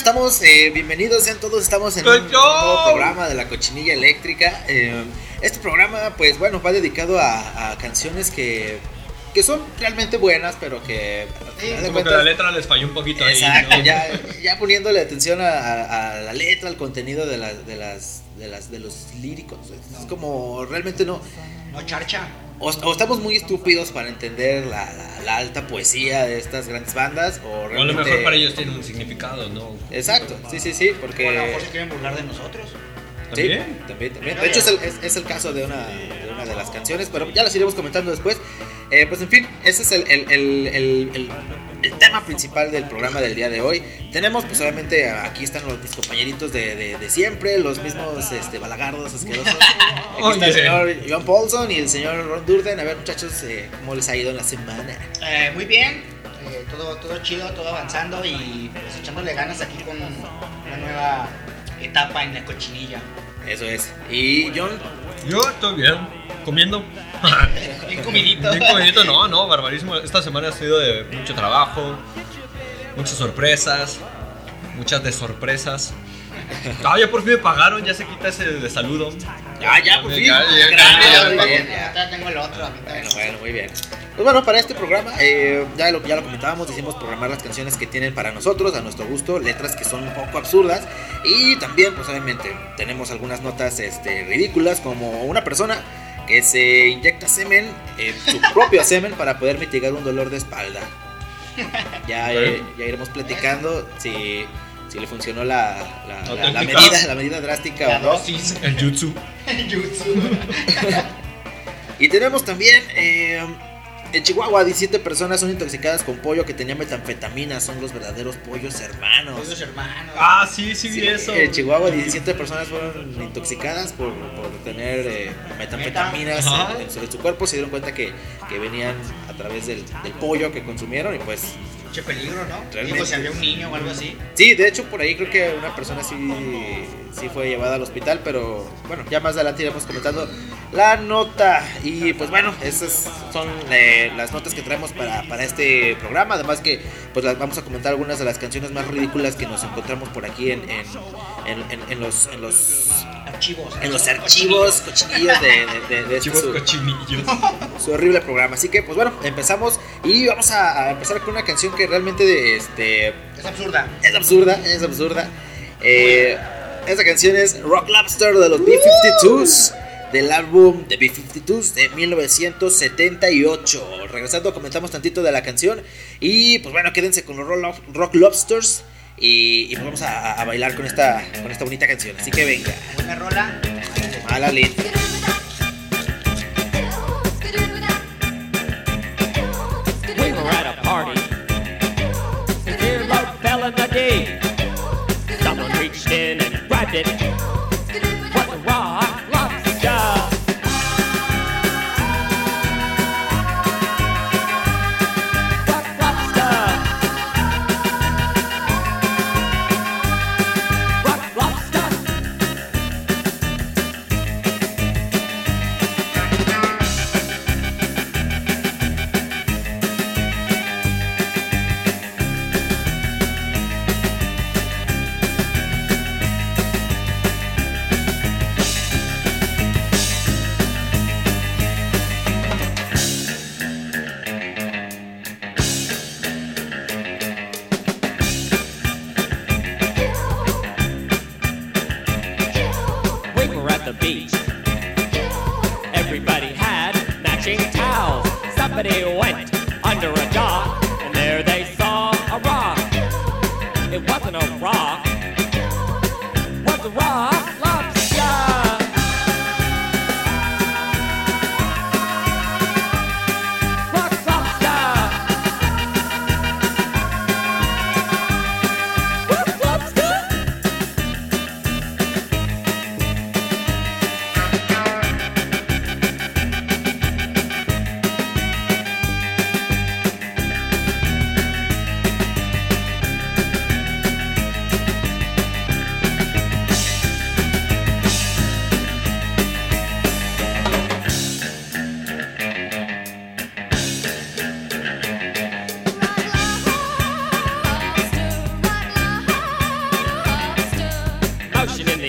Estamos, eh, bienvenidos sean todos, estamos en un nuevo programa de la cochinilla eléctrica. Eh, este programa, pues bueno, va dedicado a, a canciones que, que son realmente buenas, pero que... de Como que cuentas- la letra les falló un poquito ahí. Exacto, ¿no? ya, ya poniéndole atención a, a- a la letra, al contenido de, las de, las, de, las, de los líricos. Es como realmente no. No charcha. O, o estamos muy estúpidos para entender la, la- la alta poesía de estas grandes bandas, o O a lo mejor para ellos tiene un significado, ¿no? Exacto, sí, sí, sí, porque. O a lo mejor se quieren burlar de nosotros. Sí, ¿También? también, también. De hecho, es el, es, es el caso de una, de una de las canciones, pero ya las iremos comentando después. Eh, pues en fin, ese es el, el, el, el- el- el tema principal del programa del día de hoy. Tenemos, pues obviamente, aquí están los mis compañeritos de, de, de siempre, los mismos este, balagardos asquerosos. Aquí está el Oye. señor John Paulson y el señor Ron Durden. A ver, muchachos, eh, ¿cómo les ha ido en la semana? Eh, muy bien. eh, todo, todo chido, todo avanzando y pues echándole ganas aquí con una nueva etapa en la cochinilla. Eso es. Y John, Yo estoy bien, comiendo. Bien comidito. Bien comidito, no, no, barbarísimo. Esta semana ha sido de mucho trabajo, muchas sorpresas, muchas de sorpresas. Ah, ya por fin me pagaron, ya se quita ese de saludo. ya, ya, por fin. Ya, ya, ya, ya, muy ya, bien, Ya, ya. ya tengo el otro. Bueno, bueno, muy bien. Pues bueno, para este programa, eh, ya, lo, ya lo comentábamos, decimos programar las canciones que tienen para nosotros, a nuestro gusto, letras que son un poco absurdas. Y también, pues obviamente, tenemos algunas notas este, ridículas, como una persona que se inyecta semen, eh, su propio semen, para poder mitigar un dolor de espalda. Ya, eh, ya iremos platicando si, si le funcionó la, la- la- la Auténtica. medida, la medida drástica La o no. dosis. El jutsu. Jutsu. Y tenemos también eh, en Chihuahua 17 personas son intoxicadas con pollo que tenía metanfetamina, son los verdaderos pollos hermanos. Todos hermanos. Ah, sí, sí, vi Sí, eso. En Chihuahua 17 personas fueron intoxicadas por, por tener eh, metanfetaminas en, en su, en su cuerpo, se dieron cuenta que, que venían a través del, del pollo que consumieron y pues Mucho peligro, ¿no? Realmente. Digo, si había un niño o algo así. sí, de hecho por ahí creo que una persona sí, sí fue llevada al hospital, pero bueno, ya más adelante iremos comentando la nota y pues bueno, esas son eh, las notas que traemos para, para este programa, además que pues las vamos a comentar algunas de las canciones más ridículas que nos encontramos por aquí en, en, en- los, en los Archivos. en los archivos cochinillos de, de, de- de este su, cochinillos. su horrible programa. Así que, pues bueno, empezamos y vamos a, a empezar con una canción que realmente este, Es absurda. es absurda, es absurda. Eh, esa canción es Rock Lobster de los B-52s. Del álbum de B-52s de 1978. Regresando, comentamos tantito de la canción. Y pues bueno, quédense con los Rock, Rock Lobsters. Y, y pues vamos a, a bailar con esta, con esta bonita canción. Así que venga, Buena rola. mala letra. loved it.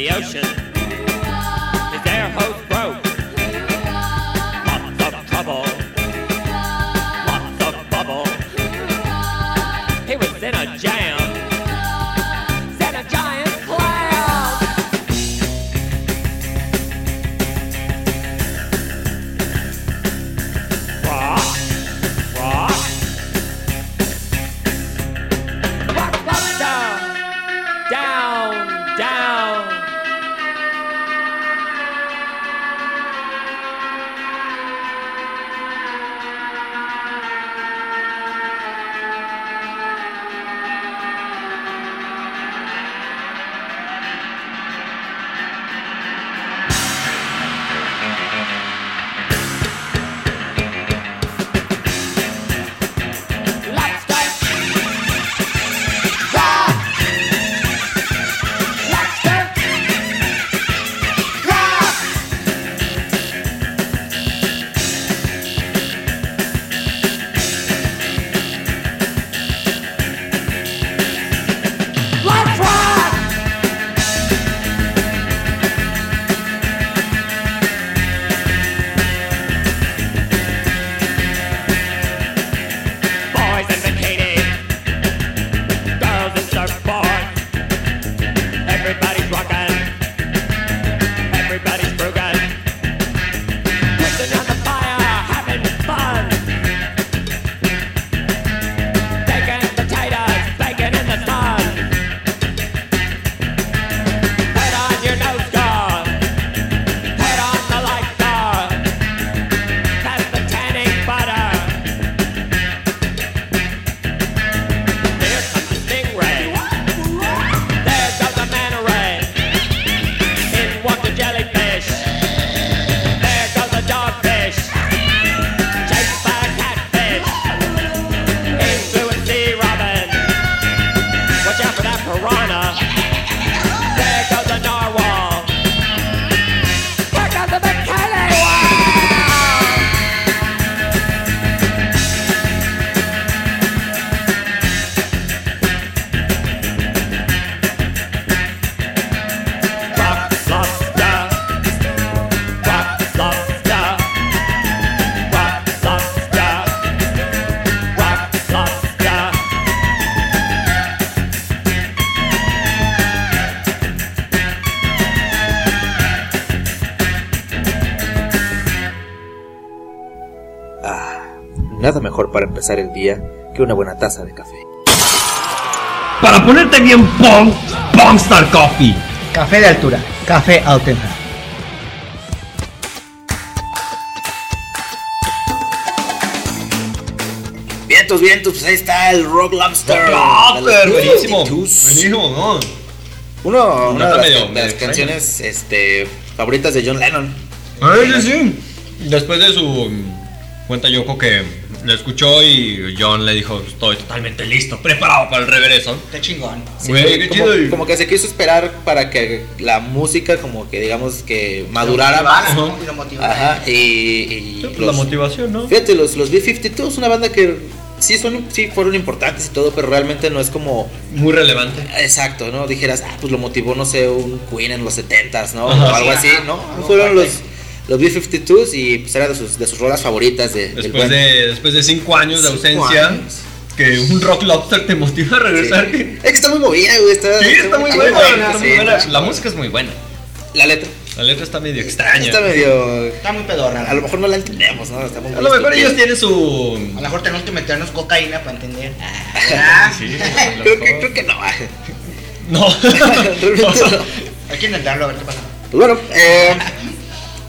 the ocean. Que una buena taza de café. Para ponerte bien pong, Pongstar Coffee. Café de altura, café auténtico. Vientos, vientos, pues ahí está el Rock Lobster. ¡Ah, buenísimo! Buenísimo, ¿no? Uno, una de las, medio- de las medio extraña. canciones este, favoritas de John Lennon. Ay, sí, sí. Después de su mm, cuenta Yoko que lo escuchó y John le dijo, estoy totalmente listo, preparado para el regreso. Está chingón. Sí, Güey, qué como, chido. y- como que se quiso esperar para que la música como que digamos que madurara Lo más. Y lo motivara. Ajá, y, y Sí, pues, los- la motivación, ¿no? Fíjate, los, los B-52 es una banda que sí, son, sí fueron importantes y todo, pero realmente no es como Muy relevante. exacto, ¿no? Dijeras, ah, pues lo motivó, no sé, un Queen en los 70s, ¿no? Ajá. o algo Sí, así. ¿no? Fueron los. Los B-52s y pues era de sus, de sus rolas favoritas de, del Después buen- de, después de cinco años de ausencia, años. que un Rock Lobster te motiva a Sí. regresar. Es que está muy movida, güey. Está, Sí, está muy buena, está muy sí. buena. La música es muy buena. La letra. La letra está medio extraña. Está medio. Está muy pedorra. A lo mejor no la entendemos, ¿no? Está muy A lo mejor ellos tienen A su. lo mejor tenemos que meternos cocaína para entender. Ah, Sí, a lo Creo que, mejor. creo que no. No. No. Hay que intentarlo a ver qué pasa. Pues bueno, eh,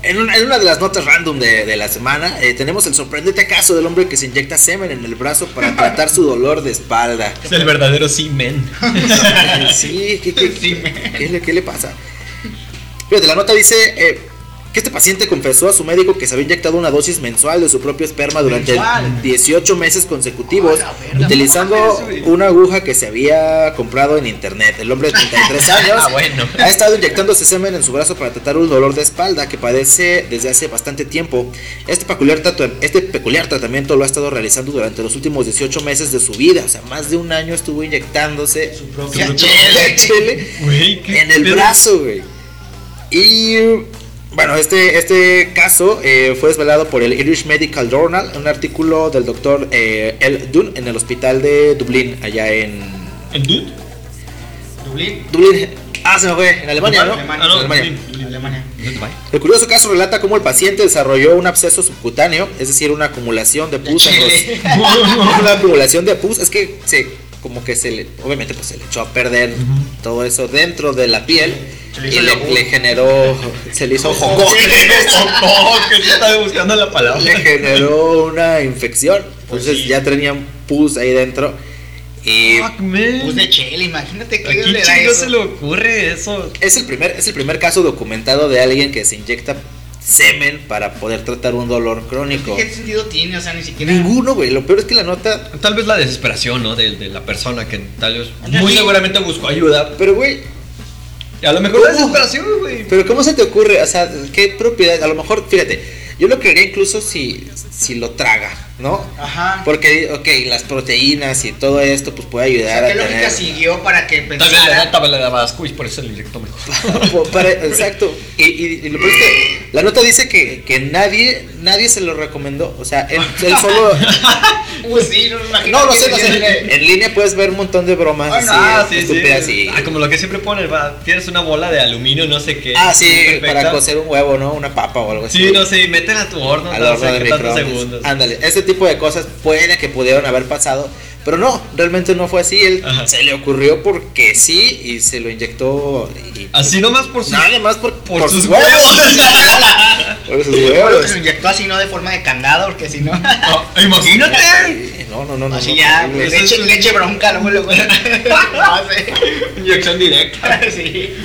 en, una, en una de las notas random de, de la semana, eh, tenemos el sorprendente caso del hombre que se inyecta semen en el brazo para tratar su dolor de espalda. Es el verdadero semen. Sí, ¿qué, qué- me- qué le, qué le pasa? Fíjate, la nota dice eh, que este paciente confesó a su médico que se había inyectado una dosis mensual de su propio esperma durante Mensual. 18 meses consecutivos, verga, utilizando una aguja que se había comprado en internet. El hombre de 33 años Ah, bueno. ha estado inyectándose semen en su brazo para tratar un dolor de espalda que padece desde hace bastante tiempo. Este peculiar, este peculiar tratamiento lo ha estado realizando durante los últimos 18 meses de su vida. O sea, más de un año estuvo inyectándose su propia chele Güey, qué en el pedo. brazo, güey. Y bueno, este, este caso eh, fue desvelado por el Irish Medical Journal, un artículo del doctor eh, El Dunn en el hospital de Dublín, allá en ¿El dude? Dublín. Dublín. Ah, se me fue, en Alemania, ¿no? Alemania. Ah, no, En Alemania. Dublín. Alemania. El curioso caso relata cómo el paciente desarrolló un absceso subcutáneo, es decir, una acumulación de pus. en los- una acumulación de pus, es que se, como que se le, obviamente pues se le echó a perder todo eso dentro de la piel y le, generó, se le hizo Joco, que buscando la palabra. le generó una infección, Pues entonces sí. ya tenían pus ahí dentro y Fuck, man. Pus de chile, imagínate ¿A qué quién le da chingo eso. se le ocurre eso? es el primer, es el primer caso documentado de alguien que se inyecta semen para poder tratar un dolor crónico. ¿Qué sentido tiene? O sea, ni siquiera. Ninguno, güey. Lo peor es que la nota. Tal vez la desesperación, ¿no? De, de la persona que tal vez muy sí. seguramente buscó ayuda. Pero, güey, a lo mejor la desesperación, güey. pero ¿cómo se te ocurre? O sea, ¿qué propiedad? A lo mejor, fíjate, yo lo creería incluso si, si lo traga, ¿no? Ajá. Porque, ok, las proteínas y todo esto, pues puede O ayudar sea, ¿qué a lógica tener. siguió para que pensara? nota le daba asco y por eso le inyectó mejor. Para- exacto. Y, y- y lo es que la nota dice que, que nadie, nadie se lo recomendó. O sea, él, él solo. Pues sí, no me imagino. No, lo sé, lo sé. decirle- En línea puedes ver un montón de bromas. Bueno, así, ah, sí, sí. estúpidas y- Ah, como lo que siempre ponen, va, tienes una bola de aluminio, no sé qué. Ah, sí, perfecta. para cocer un huevo, ¿no? Una papa o algo así. Sí, no sé, meten a tu horno, al no horno de qué tantos segundos. Ándale, ese tipo de cosas puede que pudieron haber pasado, pero no, realmente no fue así. Él Ajá. se le ocurrió porque sí y se lo inyectó. Y, Así nomás por su. Nada más por, por, por sus sus huevos. Por sus huevos. se lo inyectó así, no de forma de candado, porque si no. Ah, Imagínate. No, no, no, no. Así no, ya, horrible. Eso leche, leche bronca. No sé. Inyección directa. Sí.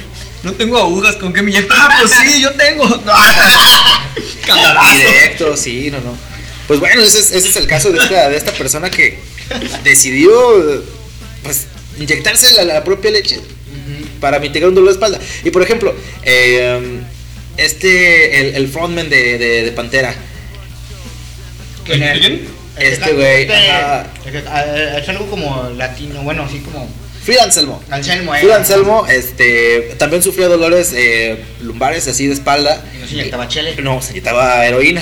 No tengo agujas, ¿con qué me inyecto? Ah, pues sí, yo tengo. Candadazo. Directo, sí, no, no. Pues bueno, ese es, ese es el caso de esta, de esta persona que decidió pues inyectarse la, la propia leche para mitigar un dolor de espalda. Y por ejemplo, eh, este, el, el frontman de, de, de Pantera, ¿Quién es? ¿Quién? Este güey, Es algo como latino, bueno, así como. Phil Anselmo. Anselmo, eh. Phil Anselmo este, también sufrió dolores eh, lumbares así de espalda. Y no se inyectaba chele. No, se quitaba heroína.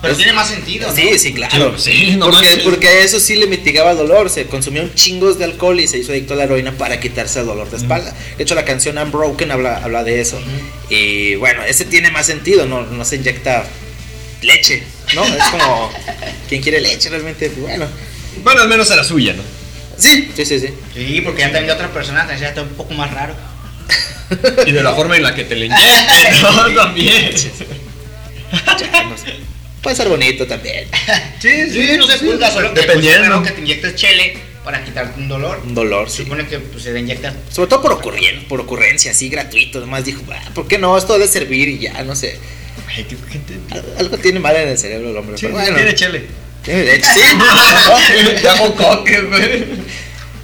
Pero tiene más sentido, ¿no? Sí, sí, claro. Sí, no porque, manches. porque eso sí le mitigaba el dolor. Se consumían chingos de alcohol y se hizo adicto a la heroína para quitarse el dolor de espalda. De hecho, la canción Unbroken habla, habla de eso. Y bueno, ese tiene más sentido. No, no se inyecta leche. ¿no? Es como quien quiere leche realmente, pues bueno. Bueno, al menos era suya, ¿no? Sí, sí, sí, sí. Sí, porque ya también de otra persona también está un poco más raro. Y de la forma en la que te le inyecten, ¿no? También. Ya, no sé. Puede ser bonito también. Sí, Sí, no se juzga, solo que Dependiendo. pues, es bueno que te inyectes chele para quitarte un dolor. Un dolor, sí. supone que pues, se le inyecta. Sobre todo por ocurrencia, por ocurrencia, así gratuito. Nomás dijo, "Ah, ¿por qué no? Esto debe servir y ya, no sé. Ay, qué gente. Al- Algo tiene mal en el cerebro el hombre. Sí, pero bueno, tiene chele. tiene derecho, sí. Te hago coque, güey.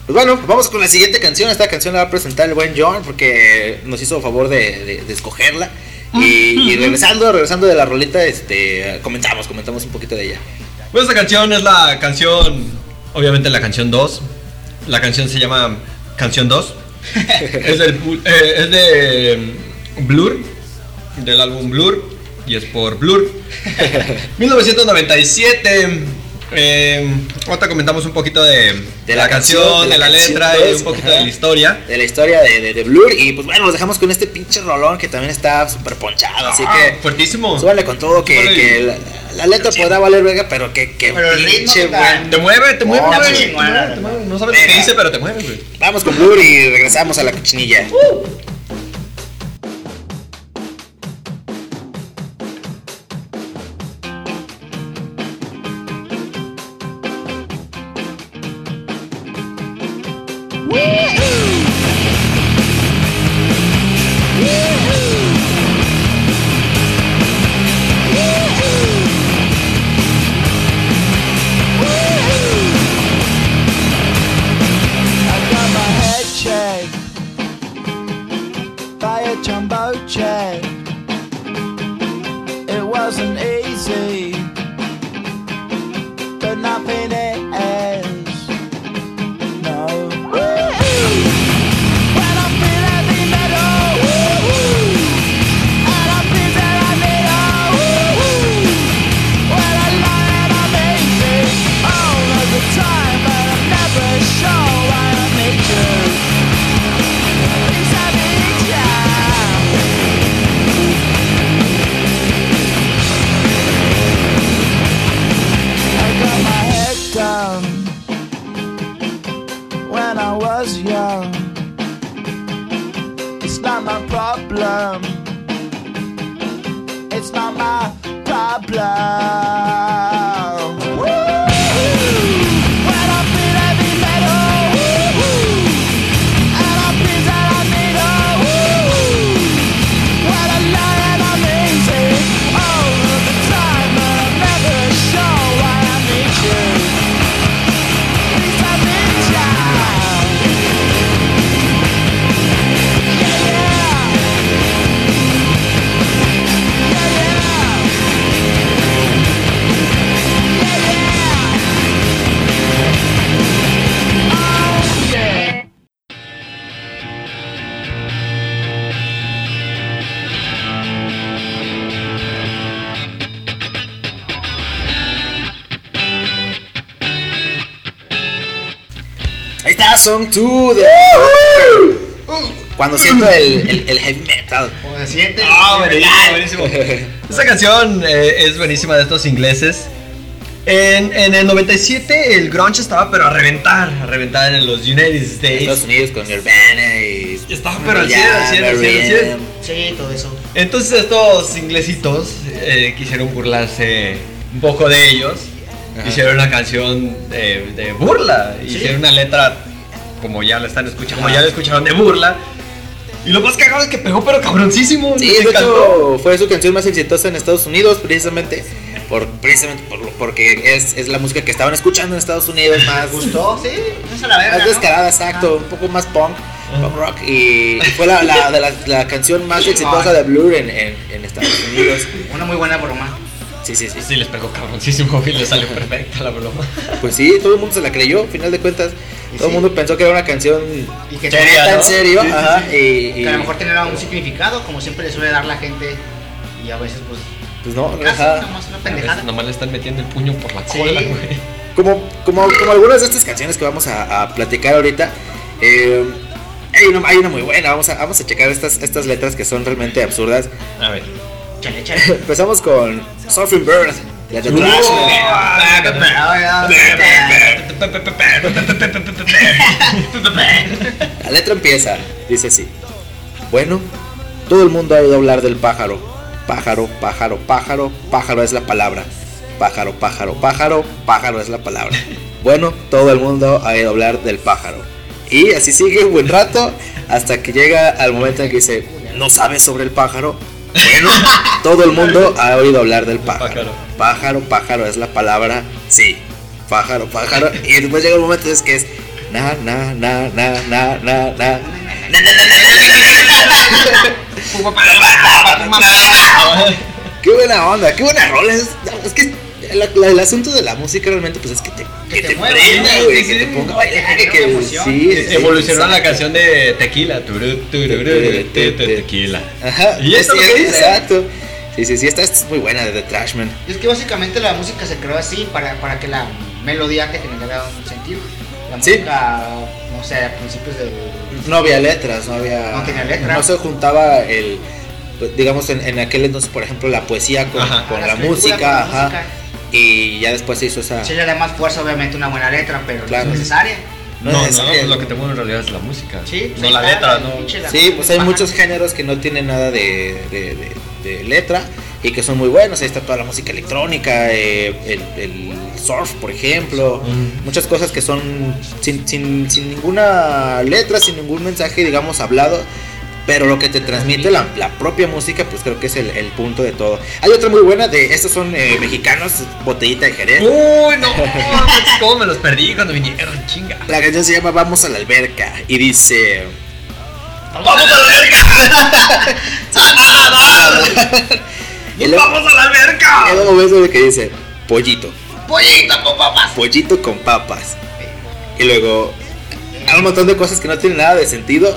Pues bueno, vamos con la siguiente canción. Esta canción la va a presentar el buen John porque nos hizo favor de, de- de escogerla. Y, y regresando, regresando de la rolita, este, comentamos, comentamos un poquito de ella. Pues esta canción es la canción, obviamente la canción 2. La canción se llama Canción 2. es, del, bu- eh, es de mm, Blur, del álbum Blur, y es por Blur. 1997. Eh, ahorita comentamos un poquito de, De la, la canción, canción, de de la, canción letra y dos, un poquito ajá. de la historia. De la historia de, de, de Blur. Y pues bueno, nos dejamos con este pinche rolón que también está súper ponchado. Así Ah, que fuertísimo. súbale con todo. Que, la, la letra podrá valer verga, pero que, Pero pinche está- buen. Te mueve, te mueve, No, güey. sí, Te mueve, te mueve. verdad. No sabes lo que Venga. dice, pero te mueve, güey. Vamos con Blur y regresamos a la cochinilla. I Song 2 de. Cuando siento el, el, el heavy metal. Se siente. Ah, buenísimo, buenísimo. Esta canción eh, es buenísima de estos ingleses. En, en el 97 el grunge estaba pero a reventar, a reventar en los United Estados States. Unidos con Nirvana y. Estaba pero al 100, al 100, al 100, al 100. Sí, todo eso. Entonces estos inglesitos eh, quisieron burlarse un poco de ellos. Ajá. Hicieron una canción de, de burla. Hicieron una letra, como ya la están escuchando, como ya la escucharon, de burla. Y lo más cagado es que pegó pero cabroncísimo. Sí, de hecho fue su canción más exitosa en Estados Unidos, precisamente. Por, precisamente por, porque es, es la música que estaban escuchando en Estados Unidos más. ¿Me gustó? Sí, se la verga. Más ¿no? descarada, exacto, un poco más punk, punk rock. Y, y fue la, la, de la, la canción más exitosa de Blur en, en, en Estados Unidos. Una muy buena broma. Sí, sí, sí. Sí, les pegó cabroncísimo y les salió perfecta la broma. Pues sí, todo el mundo se la creyó, al final de cuentas. Todo el sí. mundo pensó que era una canción Y que Seria, ¿no? en serio. Sí, sí, ajá. Y, y- Que a lo mejor tenía un significado, como siempre le suele dar la gente. Y a veces, pues. pues no, Casi, nomás una A veces pendejada. nomás le están metiendo el puño por la Sí. cola, güey. como, como, como algunas de estas canciones que vamos a, a platicar ahorita, eh, hay, una, hay una muy buena. Vamos a, vamos a checar estas, estas letras que son realmente absurdas. A ver. Chale, chale. Empezamos con Surfing Bird La de Trash. La letra empieza, dice así. Bueno, todo el mundo ha oído hablar del pájaro. Pájaro, pájaro, pájaro, pájaro es la palabra. Pájaro, pájaro, pájaro, pájaro es la palabra. Bueno, todo el mundo ha oído hablar del pájaro. Y así sigue un buen rato hasta que llega al momento en que dice, ¿no sabes sobre el pájaro? Bueno, todo el mundo ha oído hablar del pájaro. Pájaro. Pájaro, pájaro es la palabra, sí. Pájaro, pájaro. Y después llega el momento es que es na, na, na, na, na, na, na. Qué buena onda, qué buena rola. Es, es que la- la- el asunto de la música realmente pues es que te, que te te, mueva, prenda, güey, sí, que te ponga a bailar, que sí, sí, Evolucionó la canción de Tequila. Turu, turururu, te- te- Tequila. Ajá, Y esto sí, es lo que dice. exacto. Sí, sí, sí, esta, esta es muy buena de The Trashman. Y es que básicamente la música se creó así para, para que la melodía te generara un sentido. La Sí. música, no sé, a principios del. No había letras, no había. No tenía letra. No se juntaba el. pues, Digamos, en, en aquel entonces, por ejemplo, la poesía con, Ajá. con Ah, la música, con la ajá. música. Y ya después se hizo esa. Sí, le da más fuerza, obviamente, una buena letra, pero Claro. no es necesaria. No No, es no, necesaria. pues lo que te mueve en realidad es la música. Sí, pues no la letra, la no. Sí, pues hay Ajá. muchos géneros que no tienen nada de, de- de- de letra y que son muy buenos. Ahí está toda la música electrónica, eh, el, el surf, por ejemplo. Mm. Muchas cosas que son sin, sin- sin ninguna letra, sin ningún mensaje, digamos, hablado. Pero lo que te transmite la, la propia música, pues creo que es el, el punto de todo. Hay otra muy buena de estos son eh, mexicanos, botellita de Jerez. Uy, no, cómo me los perdí cuando vinieron, chinga. La canción se llama Vamos a la alberca y dice. ¡Vamos a la alberca! Y luego- ¡Vamos a la alberca! Un momento en el que dice pollito, ¡Pollito con papas! pollito con papas. Y luego hay un montón de cosas que no tienen nada de sentido.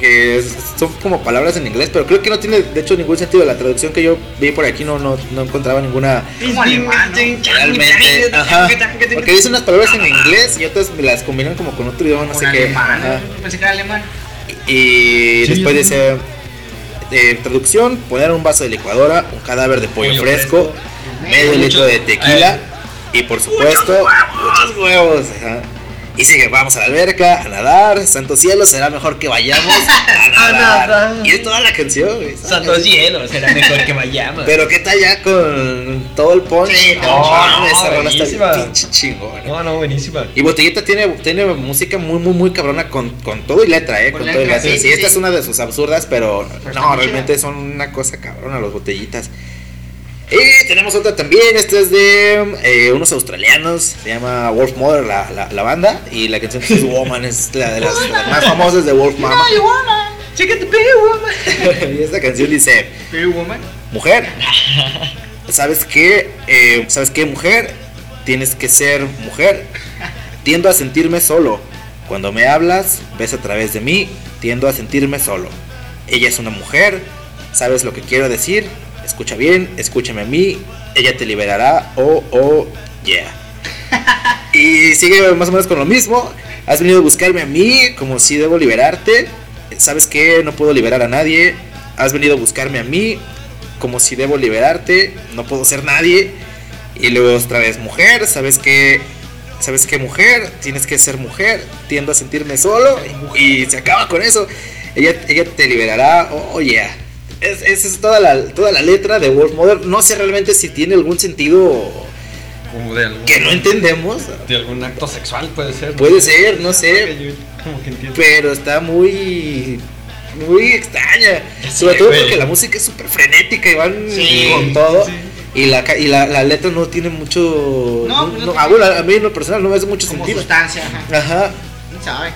Que son como palabras en inglés, pero creo que no tiene de hecho ningún sentido. La traducción que yo vi por aquí no, no, no encontraba ninguna realmente. Ajá. Porque dice unas palabras en inglés y otras me las combinan como con otro idioma, no sé qué. alemán, Ajá. pensé que era alemán. Y después dice, eh, traducción, poner un vaso de licuadora, un cadáver de pollo, Pollo fresco, fresco, medio litro de tequila y por supuesto muchos huevos. ajá. Y sigue, vamos a la alberca, a nadar, santo cielo, será mejor que vayamos a nadar. nadar. Y es toda la canción, güey. canción. cielos, será mejor que vayamos. Pero qué tal ya con todo el punch. Sí, no, no, esa rola está pinche chingón. No, no, buenísima. Y Botellita tiene, tiene música muy, muy, muy cabrona con, con todo y letra, ¿eh? Con, Con todo y letra, sí, Sí, sí, esta es una de sus absurdas, pero está no, realmente chida. son una cosa cabrona los Botellitas. Y tenemos otra también, esta es de eh, unos australianos, se llama Wolf Mother la, la, la banda, y la canción que es Woman, es la de las, las más famosas de Wolf Mama. y esta canción dice, Woman. mujer, ¿sabes qué? Eh, ¿Sabes qué, mujer? Tienes que ser mujer. Tiendo a sentirme solo. Cuando me hablas, ves a través de mí, tiendo a sentirme solo. Ella es una mujer, ¿sabes lo que quiero decir? Escucha bien, escúchame a mí, ella te liberará, oh, oh, yeah. Y sigue más o menos con lo mismo. Has venido a buscarme a mí como si debo liberarte. ¿Sabes qué? No puedo liberar a nadie. Has venido a buscarme a mí como si debo liberarte. No puedo ser nadie. Y luego otra vez mujer. ¿Sabes qué? ¿Sabes qué mujer? Tienes que ser mujer. Tiendo a sentirme solo. Y se acaba con eso. Ella, ella te liberará. Oh, yeah. Es- Esa es toda la, toda la letra de Wolf Mother. No sé realmente si tiene algún sentido Como de algún, que no entendemos. de algún acto sexual puede ser. Puede ser, no sé. Yo como que entiendo. Pero está muy. Muy extraña. Sobre todo güey. porque la música es súper frenética y van Sí, con todo. sí. Y, la, y la, la letra no tiene mucho. No, no ah, a mí en lo personal no me hace mucho Como sentido. sustancia. ajá. Ajá. ¿Quién sabe?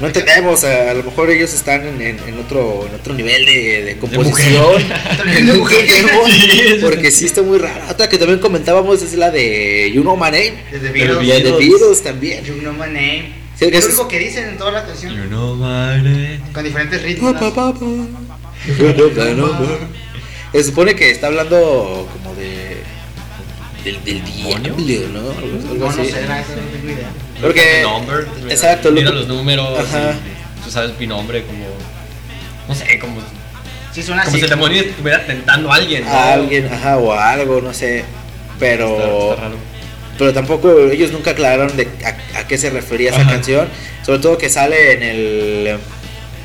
No entendemos, a, a lo mejor ellos están en, en- en otro, en otro nivel de, de composición. de mujer. Sí, porque sí está muy rara. Otra que también comentábamos es la de You Know My Name. De The Beatles. Beatles también. You know my name. Sí, Es lo único que dicen en toda la canción. You know my name. Con diferentes ritmos. Pa, pa, pa, pa. Se supone que está hablando como de. Del, del diablo, ¿no? Algo, algo No, sé, era esa, no tengo idea. Porque- number, exacto, Mira look- los números. Ajá. y Tú sabes mi nombre como. No sé, como. Sí, suena Como así. si el demonio estuviera tentando a alguien. ¿no? A alguien, ajá, o a algo, no sé. pero Está- está raro. pero tampoco ellos nunca aclararon de a, a qué se refería esa Ajá. canción. Sobre todo que sale en el.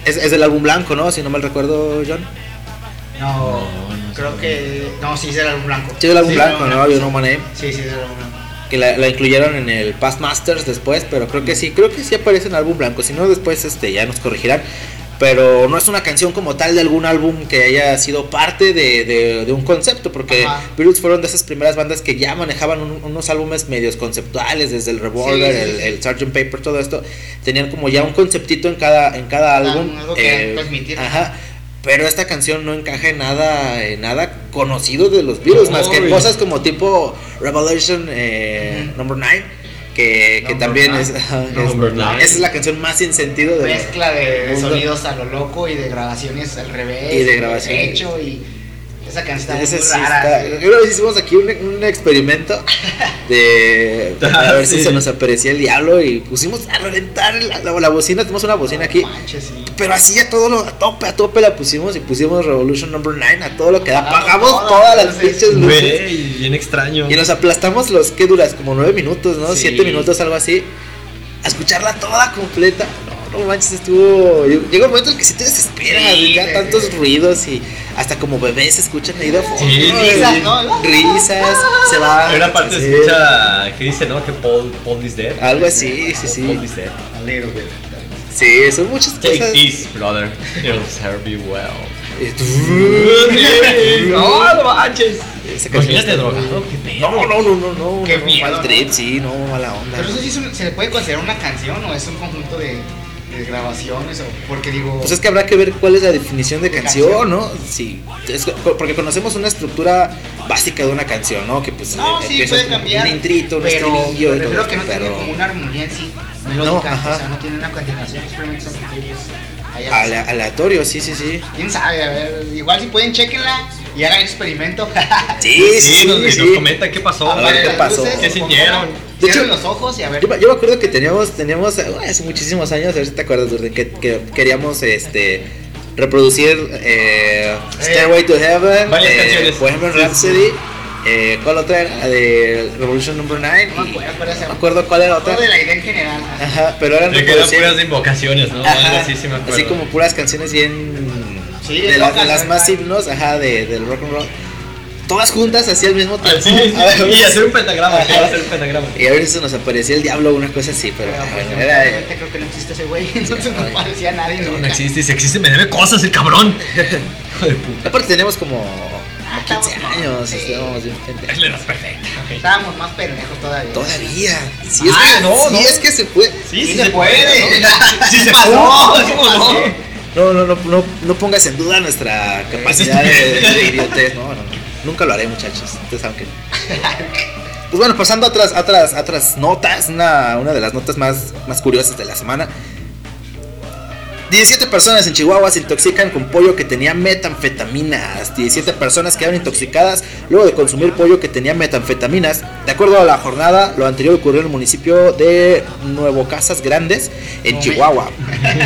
Es, es del álbum blanco, ¿no? Si no mal recuerdo, John. No, no creo que. No, sí, es el álbum blanco. Sí, del álbum Sí, blanco, el ¿no? Know My Name. Sí, sí, es el álbum blanco. Que la, la incluyeron en el Past Masters después, pero creo que sí, creo que sí aparece en el álbum blanco. Si no, después este, ya nos corregirán. Pero no es una canción como tal de algún álbum que haya sido parte de, de- de un concepto, porque Ajá. Beatles fueron de esas primeras bandas que ya manejaban un- unos álbumes medios conceptuales, desde el Revolver, Sí, sí, el, el Sgt. Paper, todo esto. Tenían como ya un conceptito en cada, en cada álbum. algo que querían transmitir. Ajá. Pero esta canción no encaja en nada, en nada conocido de los Beatles, No, más que cosas como tipo Revelation eh, Ujú. Number 9, que, que Number también Nine. es, es- Number Nine. esa es la canción más sin sentido de Mezcla de sonidos a lo loco y de grabaciones al revés. Y de grabaciones. Hecho y. Esa canción está Esa muy sí rara. está- vez hicimos aquí un, un experimento de a ver si se nos aparecía el diablo y pusimos a reventar la, la- la bocina, tenemos una bocina aquí. No manches, sí. Pero así a todo lo, a tope, a tope la pusimos y pusimos Revolution Number 9 a todo lo que da. Apagamos Apagamos todas las pinches luces. Güey, bien extraño. Y nos aplastamos los que duras, como nueve minutos, ¿no? Sí. Siete minutos, algo así. A escucharla toda completa. No, manches, estuvo. Llega un momento en el que sí te desesperas, Sí, ya tantos ruidos y hasta como bebés se escuchan ahí de fondo. Sí, risas. Risas, se va. Hay una parte se escucha que dice, ¿no? Que Paul, Paul is dead. Algo así, sí, sí. Paul is dead. A little bit. Sí, son muchas Take cosas. this, brother. It'll serve you well. No, no manches. Imagínate drogado, qué pedo. No, no, no, no, no. Qué no, miedo, Mal trip, sí, no, mala onda. Pero eso sí se le puede considerar una canción o es un conjunto de, de grabaciones o porque digo. Pues es que habrá que ver cuál es la definición de De canción, canción. ¿no? Sí, es que- porque conocemos una estructura básica de una canción, ¿no? Que pues no, eh, sí, puede cambiar. un intrito, un pero estribillo, y pero todo creo que no esto, tiene pero como una armonía en sí. Melódica, ajá. o sea, no tiene una continuación, simplemente son aleatorio, sí, sí, sí. ¿Quién sabe? A ver, igual si pueden, chequenla y hagan experimento. Sí, sí, Sí, sí. nos, nos sí. comenta qué pasó. A ver, ¿qué pasó? luces, ¿Qué sintieron? De hecho- los ojos y a ver. Yo, me- yo me acuerdo que teníamos, teníamos eh, hace muchísimos años, a ver si te acuerdas, Durden, que, que queríamos este reproducir eh, Stairway to Heaven, Varias eh, canciones. Bohemian Sí, Rhapsody, eh, ¿cuál otra era? De Revolution Number 9. No me acuerdo cuál era. no me acuerdo cuál era otra. Todo de la idea en general. Ajá, pero eran De que eran reproducir- puras de invocaciones, ¿no? Ajá, así, sí me acuerdo. así como puras canciones bien Sí, de, las, de las más himnos, ajá, de, del rock and roll. Todas juntas así al mismo Ah, tiempo. sí, A ver, sí, y hacer un pentagrama, hacer un pentagrama. Y a veces se nos aparecía el diablo o una cosa así, pero pues, bueno, era, realmente creo que no existe ese güey, entonces no ay. parecía nadie. No, no existe, si existe me debe cosas el cabrón. Hijo de puta. Aparte tenemos como Ah, 15 estamos- años, sí. estábamos bien pendejos. Es la edad perfecta. Estábamos más pendejos todavía. Todavía. Si es, Ah, que, no, si no. es que se puede. Sí, Sí se puede. Sí se pasó? pudo, ¿cómo no? No, no, no, no, no pongas en duda nuestra capacidad de, de idiotez. No, no, no. Nunca lo haré, muchachos. Ustedes saben que. Pues bueno, pasando a otras, a otras, a otras notas, una, una de las notas más, más curiosas de la semana. 17 personas en Chihuahua se intoxican con pollo que tenía metanfetaminas. 17 personas quedaron intoxicadas luego de consumir pollo que tenía metanfetaminas. De acuerdo a la jornada, lo anterior ocurrió en el municipio de Nuevo Casas Grandes, en Chihuahua.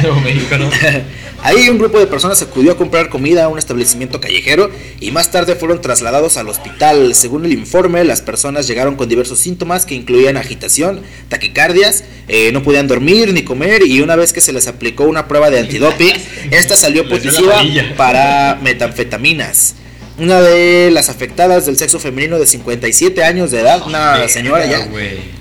Nuevo México, ¿no? Ahí un grupo de personas acudió a comprar comida a un establecimiento callejero y más tarde fueron trasladados al hospital. Según el informe, las personas llegaron con diversos síntomas que incluían agitación, taquicardias, eh, no podían dormir ni comer y una vez que se les aplicó una prueba de antidoping, esta salió positiva para metanfetaminas. Una de las afectadas del sexo femenino de 57 años de edad, una señora ya,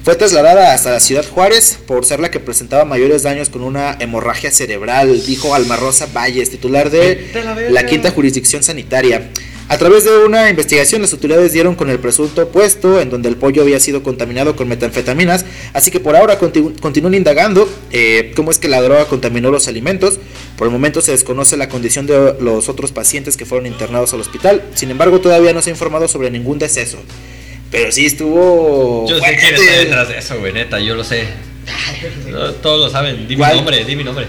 fue trasladada hasta la ciudad Juárez por ser la que presentaba mayores daños con una hemorragia cerebral, dijo Alma Rosa Valles, titular de la quinta jurisdicción sanitaria. A través de una investigación, las autoridades dieron con el presunto puesto en donde el pollo había sido contaminado con metanfetaminas, así que por ahora continu- continúan indagando eh, cómo es que la droga contaminó los alimentos. Por el momento se desconoce la condición de los otros pacientes que fueron internados al hospital, sin embargo todavía no se ha informado sobre ningún deceso. Pero sí estuvo... Yo sé quién está detrás de eso, güey, neta, yo lo sé. Todos lo saben, di mi nombre, di mi nombre.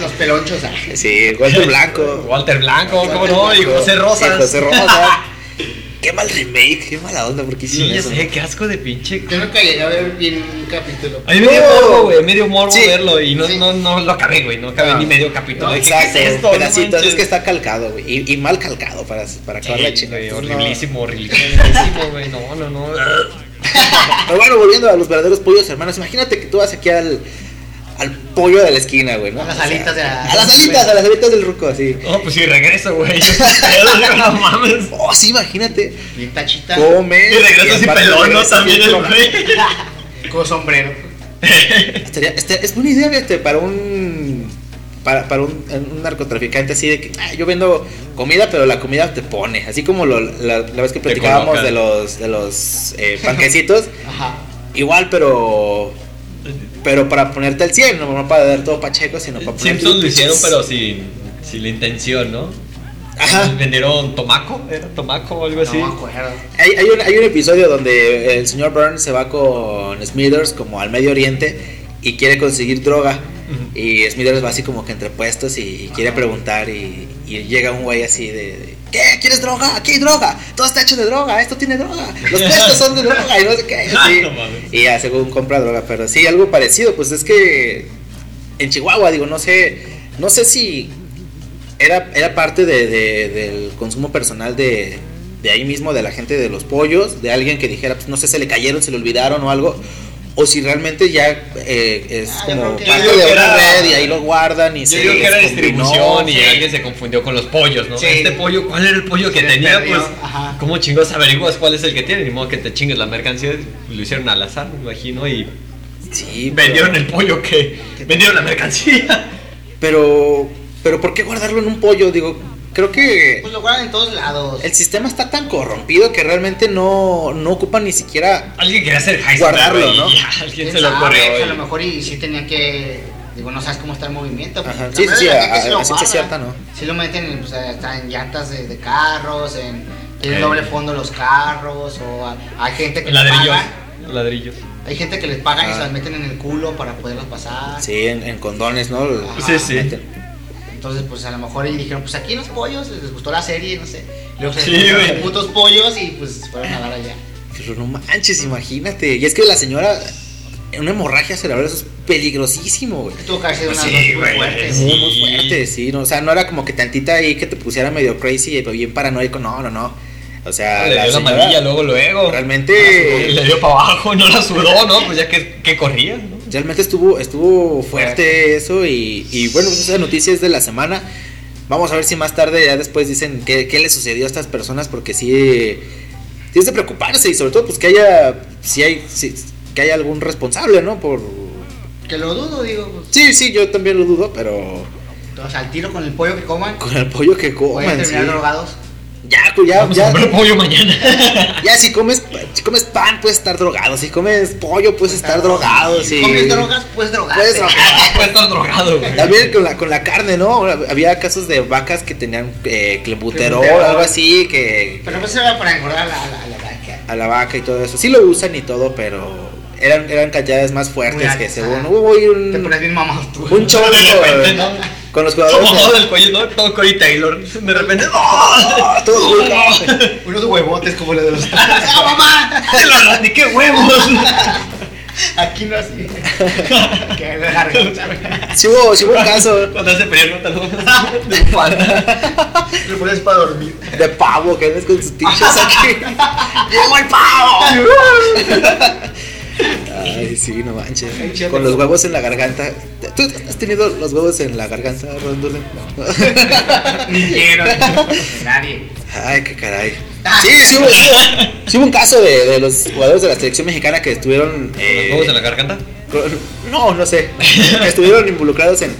Los pelonchos. ah. Sí, Walter Blanco. Walter Blanco, ¿cómo no? Y José Rosas. Y José Rosas. qué mal remake, qué mala onda, porque Sí, hicieron ya eso. sé, qué asco de pinche. Yo nunca llegué a ver bien un capítulo. A mí me dio No. morbo, güey, me dio morbo Sí. verlo y no, Sí. no, no lo acabé, güey, no acabé No. ni medio capítulo. No, exacto, ¿qué es esto? No manches. es que está calcado, güey, y, y mal calcado para, para acabar la Sí, chingada. no. horriblísimo, horriblísimo, güey, no, no, no. Pero bueno, volviendo a los verdaderos pollos hermanos, imagínate que tú vas aquí al, al pollo de la esquina, güey, ¿no? A las O sea, alitas de la- A las alitas, a las alitas del ruco, así. No, pues sí, regreso, güey. no mames. Oh, sí, imagínate. Bien tachita. Come. Y regreso sin pelón, ¿no? También el güey. Con sombrero. Estaría- este- es buena idea, fíjate, para un. Para, para un, un narcotraficante así de que "Ah, yo vendo comida, pero la comida te pone. Así como lo- la, la vez que platicábamos de los, de los eh, panquecitos. Ajá. igual, pero. Pero para ponerte al 100, no, para dar todo pacheco, sino para ponerte. Simpsons lo hicieron, pero sin, sin la intención, ¿no? Ajá. Vendieron tomaco, ¿era tomaco o algo así? No me acuerdo. Hay, hay un, hay un episodio donde el señor Burns se va con Smithers como al Medio Oriente y quiere conseguir droga. Y Smithers va así como que entre puestos y, y quiere preguntar y, y llega un güey así de, de, ¿Qué? ¿Quieres droga? Aquí hay droga. Todo está hecho de droga. Esto tiene droga. Los puestos son de droga y no sé qué. Sí. Mames. Y ya según compra droga. Pero sí, algo parecido. Pues es que en Chihuahua, digo, no sé, no sé si era, era parte de, de- del consumo personal de, de ahí mismo, de la gente de los pollos, de alguien que dijera, pues no sé, se le cayeron, se le olvidaron o algo, o si realmente ya eh, es Ah, yo como creo que- parte de que una era- red y ahí lo guardan y Yo se digo que era distribución y sí. alguien se confundió con los pollos, ¿no? Sí. Este pollo, ¿cuál era el pollo que tenía? perdió, Pues, ajá. ¿cómo chingos averiguas cuál es el que tiene? Ni modo que te chingues la mercancía, lo hicieron al azar, me imagino, y Sí, vendieron pero, el pollo que vendieron la mercancía. pero, pero ¿por qué guardarlo en un pollo? Digo, creo que Pues lo guardan en todos lados. el sistema está tan corrompido que realmente no, no ocupan ni siquiera Alguien quería hacer Heisenberg, Guardarlo, ¿no? alguien ¿Quién se lo. Pues, a lo mejor y sí tenían que. Digo, no sabes cómo está el movimiento. pues, Ajá, sí, sí, a- sí a lo ciencia cierta, ¿no? Sí lo meten en, pues, está en llantas de, de carros, en. Tienen Ok. doble fondo los carros, o a- hay gente que Ladrillos, pagan. ladrillos. Hay gente que les pagan y Ah. se las meten en el culo para poderlas pasar. Sí, en, en condones, ¿no? Sí, sí. Meten- Entonces, pues a lo mejor y dijeron, pues aquí los pollos, les gustó la serie, no sé. Luego se Sí, los putos pollos y pues fueron a dar allá. Pero no manches, imagínate. Y es que la señora, una hemorragia cerebral, eso es peligrosísimo, güey. Tuvo que haber sido Pues unas sí, dosis muy fuertes. Muy, muy fuerte, sí. No, o sea, no era como que tantita ahí que te pusiera medio crazy y bien paranoico. No, no, no. O sea, Le dio la señora manilla luego, luego. Realmente, Le dio para abajo, no la sudó, ¿no? Pues ya que, que corría, ¿no? Realmente estuvo, estuvo fuerte eso. Y, y bueno, pues esa noticia es de la semana. Vamos a ver si más tarde, ya después dicen qué, qué le sucedió a estas personas, porque sí, sí es de preocuparse y sobre todo, pues que haya, si hay, si- que haya algún responsable, ¿no? Por, Que lo dudo, digo. pues, Sí, sí, yo también lo dudo, pero O sea, al tiro con el pollo que coman, con el pollo que pueden coman, sí. terminar drogados. Ya, pues ya, Vamos a ya, comer pollo mañana. ya si comes, si comes pan puedes estar drogado, si comes pollo puedes estar drogado, Si sí. comes drogas, puedes drogarte. Puedes drogar. Puede estar drogado, güey. También con la, con la carne, ¿no? Había casos de vacas que tenían eh, clenbuterol, Clenbuterol. algo así, que Pero pues era para engordar a la, a la, a la vaca. a la vaca y todo eso. Sí lo usan y todo, pero eran, eran cantidades más fuertes Muy que según hubo ahí Te un, pones bien mamado tú. un con, ¿no? con los jugadores. todo de- del cuello, ¿no? Todo Corey Taylor. De repente. ¡oh! Todo Unos huevotes como los de los. ¡Ah, mamá! ¡Se lo Randy, qué huevos! Aquí no así. que. Sí hubo, sí hubo un caso Cuando hace frío, no te lo de bufanda. Lo pones para dormir. de pavo que andas con sus pinches aquí. ¡Llegó el pavo! Ay, sí, no manches. Con los huevos en la garganta. ¿Tú has tenido los huevos en la garganta, Rondule? Ni quiero. Nadie. Ay, qué caray. Sí, sí hubo, sí hubo un caso de, de los jugadores de la selección mexicana que estuvieron. eh, ¿Los huevos en la garganta? No, no sé. Estuvieron involucrados en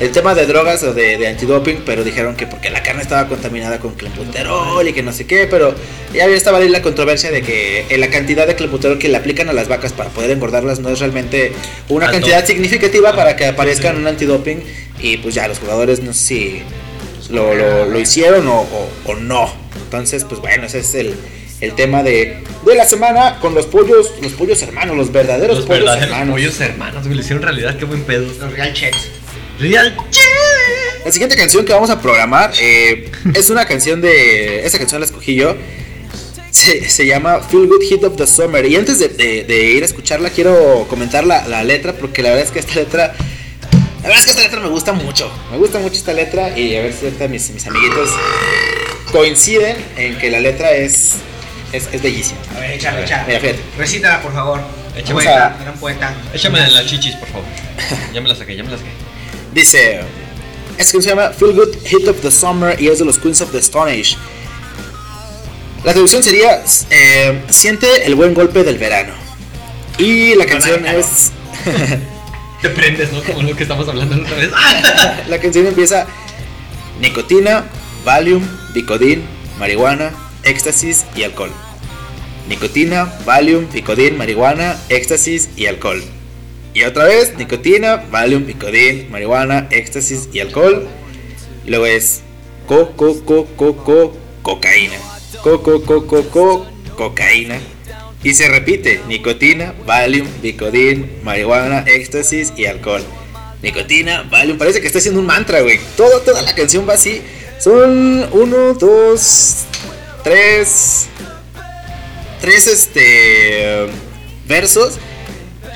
el tema de drogas o de, de antidoping, pero dijeron que porque la carne estaba contaminada con clenbuterol y que no sé qué, pero ya estaba ahí la controversia de que eh, la cantidad de clenbuterol que le aplican a las vacas para poder engordarlas no es realmente una Alto. cantidad significativa Ah, para que aparezcan sí. un antidoping y pues ya los jugadores no sé si lo, lo- lo hicieron o, o- o no. Entonces, pues bueno, ese es el, el tema de, de la semana con los pollos, los pollos hermanos, los verdaderos Los pollos verdaderos hermanos. pollos hermanos, güey. Le hicieron realidad, qué buen pedo. Los real checks. Real La siguiente canción que vamos a programar eh, es una canción de. Esa canción la escogí yo. se, se llama Feel Good Hit of the Summer. Y antes de, de- de ir a escucharla, quiero comentar la, la letra, porque la verdad es que esta letra. La verdad es que esta letra me gusta mucho. Me gusta mucho esta letra. Y a ver si ahorita mis, mis amiguitos coinciden en que la letra es, es, es bellísima. A ver, échale, échale. Mira, fíjate. Recítala, por favor. Échame. Poeta, gran poeta. Échame las chichis, por favor. Ya me la saqué, ya me la saqué. Dice. Es que se llama Feel Good Hit of the Summer y es de los Queens of the Stone Age. La traducción sería eh, Siente el buen golpe del verano. Y la canción es. Te prendes, ¿no? Como lo que estamos hablando la otra vez. la canción empieza nicotina, Valium, Vicodin, marihuana, éxtasis y alcohol. Nicotina, Valium, Vicodin, marihuana, éxtasis y alcohol. Y otra vez nicotina, Valium, Vicodin, marihuana, éxtasis y alcohol. Y luego es co, co, co, co, co, cocaína. Co, co, co, co, co, cocaína. Y se repite, nicotina, Valium, Vicodin, marihuana, éxtasis y alcohol. Nicotina, Valium, parece que está haciendo un mantra, güey. Todo, toda la canción va así. Son uno, dos, tres, tres, este, versos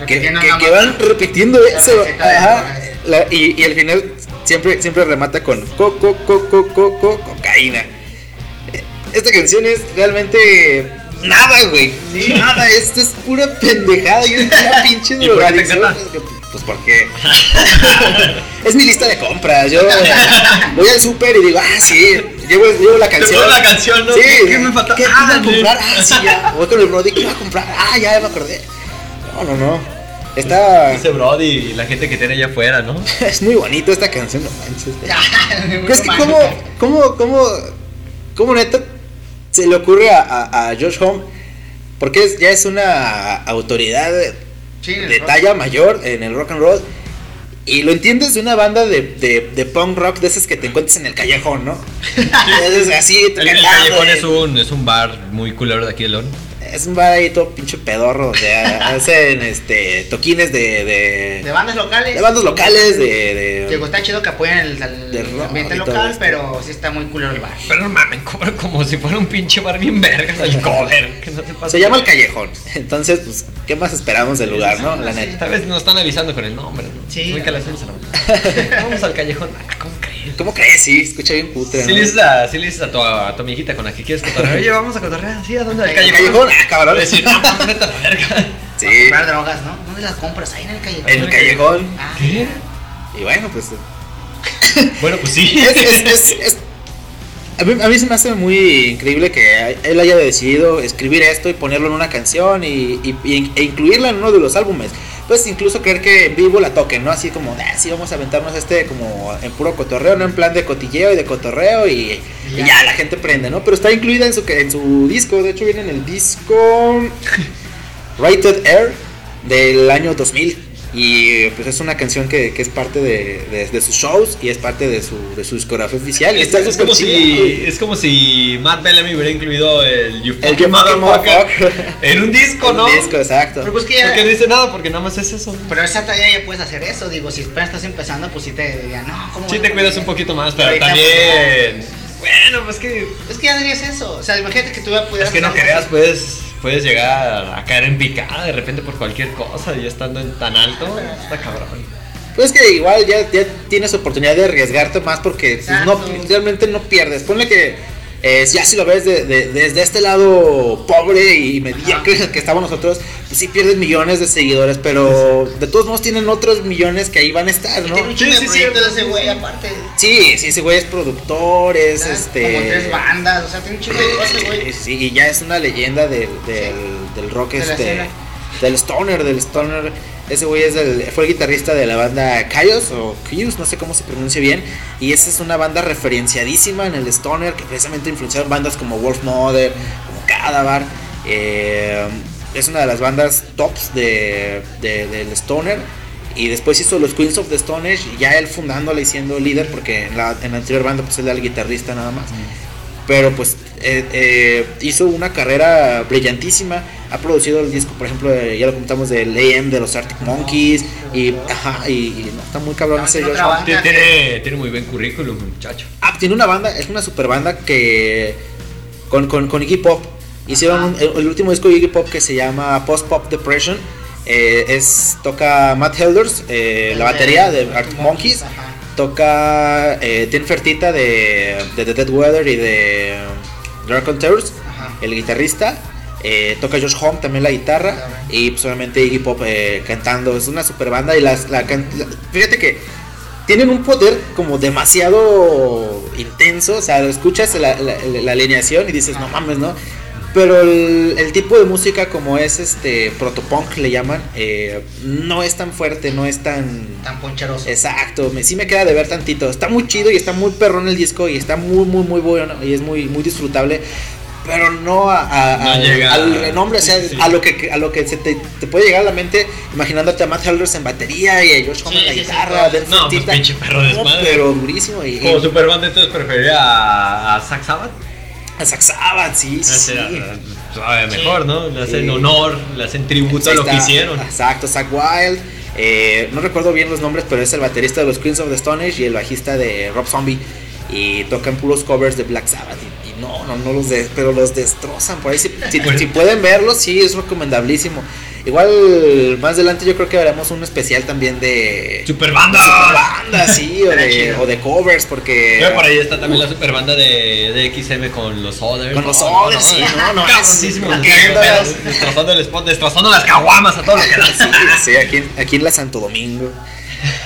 que, que- que van repitiendo eso. Ajá. La- y, y al final siempre, siempre remata con co, co, co, co, co, co, cocaína. Eh, Esta canción es realmente nada, güey. Nada, esto es pura pendejada. Y es una pinche ¿Y por qué te drogadicción. Pues porque es mi lista de compras. Yo voy al súper y digo, ah, sí, llevo, llevo la canción. llevo la canción, ¿no? Sí, ¿Qué- me falta? ¿Qué, Ah, iba a dale. comprar? Ah, sí, ya. Voy con el Brody, ¿qué iba a comprar? Ah, ya me acordé. No, no, no. Está. Ese Brody y la gente que tiene allá afuera, ¿no? Es muy bonito esta canción, no manches. Es que, ¿cómo, cómo, cómo, cómo neta se le ocurre a, a, a Josh Home? Porque es- ya es una autoridad Sí, en el de rock. talla mayor en el rock and roll. Y lo entiendes de una banda de, de, de punk rock de esas que te encuentras en el callejón, ¿no? es así, El, el callejón es un, es un bar muy culero de aquí de León. Es un bar ahí todo pinche pedorro. O sea, hacen este, toquines de, de, De bandas locales. de bandas locales, de. de- Digo, está chido que apoyen el, el De rock ambiente local, esto. pero sí está muy culero el bar. Pero no mames, cobran como si fuera un pinche bar bien vergas el cover. Que no se pasa. se llama el callejón. Entonces, pues, ¿qué más esperamos del lugar, no? La neta. Tal vez nos están avisando con el nombre, ¿no? Sí. Muy la- Vamos al callejón. Ah, ¿Cómo crees? Sí, escucha bien putre. Si ¿no? le dices a, sí le dices a tu, a tu amiguita con la que quieres cotorrear, oye, vamos a cotorrear, ¿sí? ¿A dónde? Al El callejón. callejón, ah, cabrón. Decir, no, vete a la verga. Sí, Comprar drogas, ¿no? ¿Dónde las compras? Ahí en el callejón. en el callejón. Ah, ¿Qué? Y bueno, pues. Bueno, pues sí. Es, es, es- es- a, mí, a mí se me hace muy increíble que él haya decidido escribir esto y ponerlo en una canción y, y- y- e incluirla en uno de los álbumes. Pues incluso creer que en vivo la toquen, ¿no? Así como, ah, sí, vamos a aventarnos este como en puro cotorreo, no en plan de cotilleo y de cotorreo y, ya la gente prende, ¿no? Pero está incluida en su, en su disco, de hecho viene en el disco Rated Air del año 2000. Y pues es una canción que, que es parte de, de- de sus shows y es parte de su, de su discografía oficial. Es, es como si, es como si Matt Bellamy hubiera incluido el You El en un disco, ¿no? Un disco, exacto. Pero pues que ya. Porque no dice nada, porque nada más es eso. Pero esa talla ya puedes hacer eso, digo, si estás empezando, pues sí te dirían, no, ¿cómo Sí te cuidas un poquito más, pero Ahorita, también... Bueno, pues que... Es que ya dirías eso, o sea, imagínate que tú ya pudieras Es que no creas, puedes, puedes llegar a caer en picada de repente por cualquier cosa y estando en tan alto, está cabrón. Pues que igual ya, ya tienes oportunidad de arriesgarte más porque pues, no, realmente no pierdes. Ponle que eh, ya si lo ves de- de- desde este lado pobre y mediocre que estamos nosotros, pues sí pierdes millones de seguidores, pero de todos modos tienen otros millones que ahí van a estar, ¿no? tiene un Sí, sí, sí, de ese güey aparte. Sí, sí, ese güey es productor, es este... Como tres bandas, o sea, tiene un chingo de cosas, güey. Sí, y ya es una leyenda del, del, del rock De este del stoner, del stoner. Ese güey es el, fue el guitarrista de la banda Chaos o Chaos, no sé cómo se pronuncia bien. Y esa es una banda referenciadísima en el stoner que precisamente influenciaron bandas como Wolf Mother, como Cadavar. Eh, es una de las bandas tops de, de- del stoner. Y después hizo los Queens of the Stone Age, ya él fundándola y siendo líder, porque en la, en la anterior banda pues él era el guitarrista nada más pero pues eh, eh, hizo una carrera brillantísima. Ha producido el disco, por ejemplo, de- ya lo comentamos del AM de los Arctic Monkeys. Y, ajá, y, y no, está muy cabrón No, ese tiene. Tiene, tiene, tiene muy buen currículum, muchacho. Ah, tiene una banda, es una super banda que con, con, con Iggy Pop Hicieron un- el, el último disco de Iggy Pop que se llama Post Pop Depression. eh, es, toca Matt Helders, eh, la batería de Arctic Monkeys. Ajá. Toca eh, Tim Fertita de, de The Dead Weather y de Dark on Terrors, el guitarrista. Eh, toca Josh Home también la guitarra. Y pues obviamente Iggy Pop eh, cantando. Es una super banda. Y las, la, la- fíjate que tienen un poder como demasiado intenso. O sea, escuchas la, la- la alineación y dices, no mames, ¿no? Pero el, el tipo de música como es este protopunk le llaman, eh, no es tan fuerte, no es tan... Tan poncheroso. Exacto, me, sí me queda de ver tantito. Está muy chido y está muy perrón el disco y está muy, muy, muy bueno y es muy, muy disfrutable. Pero no a, a- No al- llega al a- renombre, o sea, sí, a lo que a lo que se te, te puede llegar a la mente imaginándote a Matt Helders en batería y a Josh Homme Sí, en la guitarra, sí. No, pues, pinche perro de No, pero durísimo y, Como y Superband, entonces preferiría a, a Zack Sabbath. a Zack Sabbath, sí, sí, sabe mejor, ¿no? Le hacen honor, le hacen tributo a lo que hicieron. Exacto, Zack Wild. eh, no recuerdo bien los nombres, pero es el baterista de los Queens of the Stone Age y el bajista de Rob Zombie. Y tocan puros covers de Black Sabbath. No, no, no los de, pero los destrozan. Por ahí, si, si- Bueno. si pueden verlos, sí, es recomendabilísimo. Igual más adelante yo creo que haremos un especial también de Superbanda. banda, sí, o de, chido. o de covers, porque Pero por ahí está también la superbanda de, de XM con los Others. Con los No, Others, sí, no, no, destrozando- el spot, destrozando las caguamas a todo lo que da. sí, sí, aquí, en- aquí en la Santo Domingo.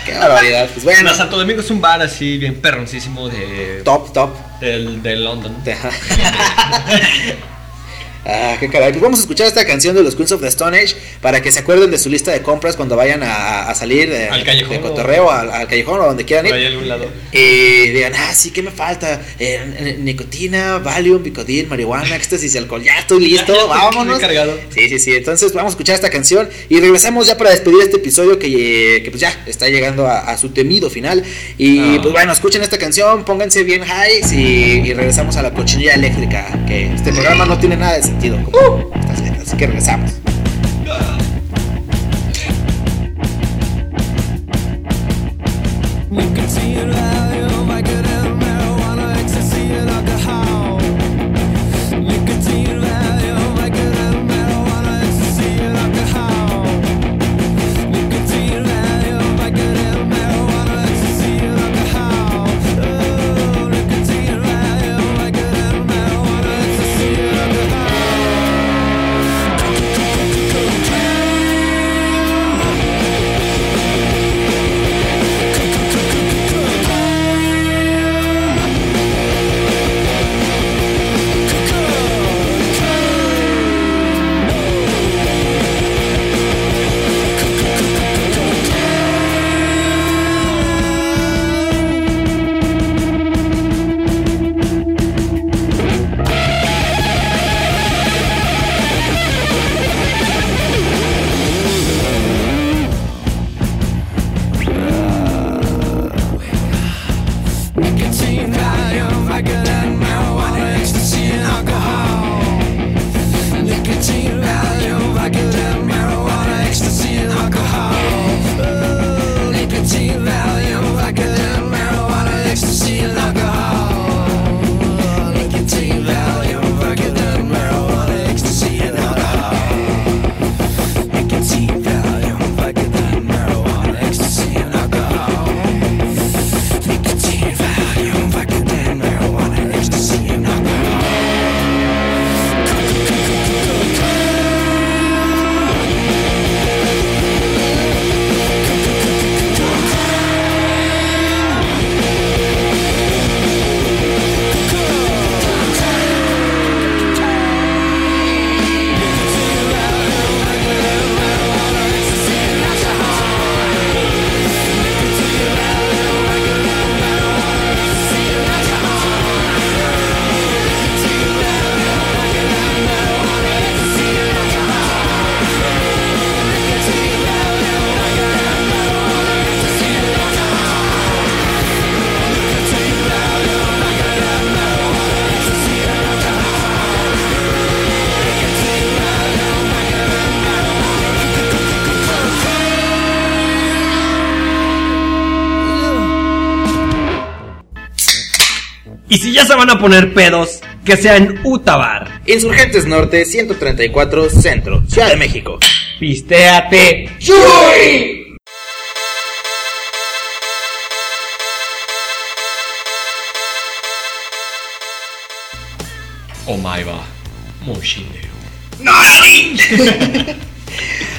Qué barbaridad. Pues bueno, Bueno, Santo Domingo es un bar así bien perroncísimo de, top, top. Del, de London. Ah, qué caray. Pues vamos a escuchar esta canción de los Queens of the Stone Age para que se acuerden de su lista de compras cuando vayan a, a salir de, Al callejón de o- cotorreo, al, al callejón o donde quieran ir. algún lado. Y digan, ah, sí, ¿qué me falta? Eh, eh, nicotina, Valium, Bicodil, marihuana, éxtasis y alcohol. Ya estoy listo, Ya, vámonos. cargado. Sí, sí, sí. Entonces vamos a escuchar esta canción y regresamos ya para despedir este episodio que, eh, que pues ya está llegando a, a su temido final. Y Ah. pues bueno, escuchen esta canción, pónganse bien highs y, y regresamos a la cochinilla eléctrica. Que este programa no tiene nada de sentido. estas letras, así que regresamos. Se van a poner pedos, que sea en Utabar. Insurgentes Norte 134 Centro, Ciudad de México. Pistéate. Omaiba Moshindero.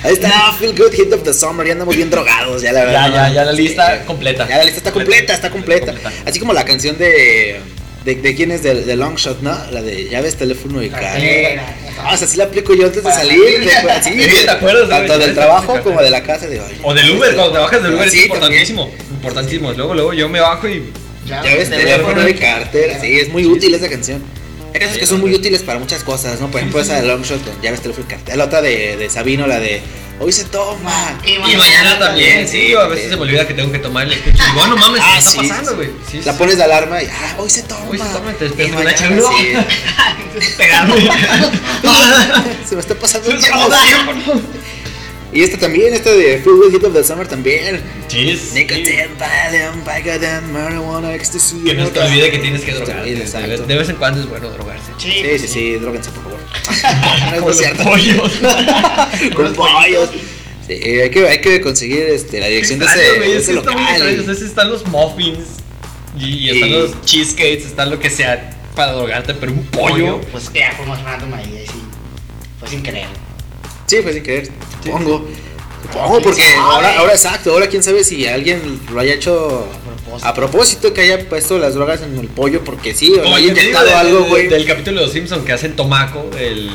Ahí está, Feel Good Hit of the Summer. Ya andamos bien drogados, ya la verdad. Ya, ya, ya la lista Sí. completa. Ya la lista está completa, está completa. Completa. Así como la canción de. ¿De, de quién es? De, de Long Shot, ¿no? La de llaves, teléfono y cartera. Cartera. Ah, o sea, sí la aplico yo antes de salir. de- pues, sí, Sí, ¿te acuerdas? Tanto del trabajo como de la casa. De, ay, O del Uber, cuando te bajas del Uber Sí, es importantísimo. Importantísimo. Luego, luego yo me bajo y. Llaves, teléfono y cartera. Sí, es muy útil esa canción. Hay canciones que son muy útiles para muchas cosas, ¿no? Por ejemplo, esa de Long Shot con llaves, teléfono y cartera. La otra de, de Sabino, la de Hoy se toma. Y Y mañana también, sí, o a veces se me olvida que tengo que tomar el escucho. Y bueno, mames, Ah, ¿qué está sí, pasando, güey? Sí, La sí. pones de alarma y ah, hoy se toma. Hoy se toma, te despiertas con mañana changa. sí. Pegado. Se me está pasando el Sí, tiempo. Y esta también, esta de Feel Good Hit of the Summer también. Sí, sí. Nicotine, Valium, Vicodin, Marijuana, Ecstasy. Que no te olvide que tienes que drogarte. Sí, exacto. De, vez en cuando es bueno drogarse. Sí, sí, sí, droguense por favor. no Con cierto. pollos. Con pollos. Sí, hay que, hay que conseguir este, la dirección de ese, Extraño, güey, de es ese está local. extraño. O sea, sí están los muffins. Y, y están Y- los cheesecakes, están lo que sea para drogarte, pero un pollo. Pues que ya fuimos random ahí, ahí sí. Fue sin querer. Sí, fue sin querer, supongo. Supongo, porque ahora, ahora exacto, ahora quién sabe si alguien lo haya hecho propósito. a propósito, que haya puesto las drogas en el pollo, porque sí, o le haya inyectado del- algo, güey. Del capítulo de los Simpsons que hacen tomaco, el.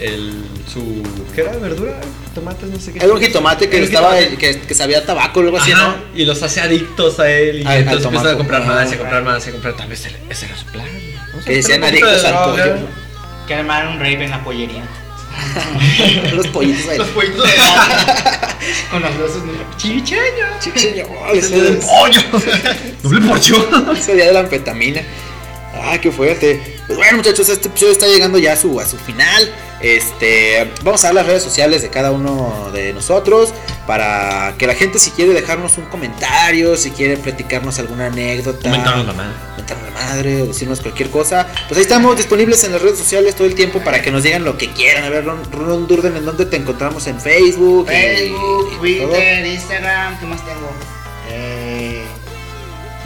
el su. ¿Qué era? ¿Verdura? ¿Tomates? No sé qué. Era un jitomate que estaba, que, que sabía a tabaco o algo así, ¿no? Y los hace adictos a él. Y al entonces empiezan a comprar más, y a Ah. comprar más, y a comprar. Tal vez el- ese era su plan. A Que poquito adictos de al pollo. Que armaron un rave en la pollería. Los pollitos ahí. Los pollitos de Con las luces chicheño. Chicheño, Ese del pollo. Doble porción. Ese día de la anfetamina. Ah, qué fuerte. Pues bueno, muchachos, este episodio está llegando ya a su, a su final. Este, vamos a dar las redes sociales de cada uno de nosotros para que la gente si quiere dejarnos un comentario, si quiere platicarnos alguna anécdota, Comentarnos la madre. Mentarnos la madre, decirnos cualquier cosa, pues ahí estamos disponibles en las redes sociales todo el tiempo para que nos digan lo que quieran. A ver, Ron, Ron Durden, ¿en dónde te encontramos? En Facebook, Facebook, y. Twitter, Instagram, ¿qué más tengo? Eh,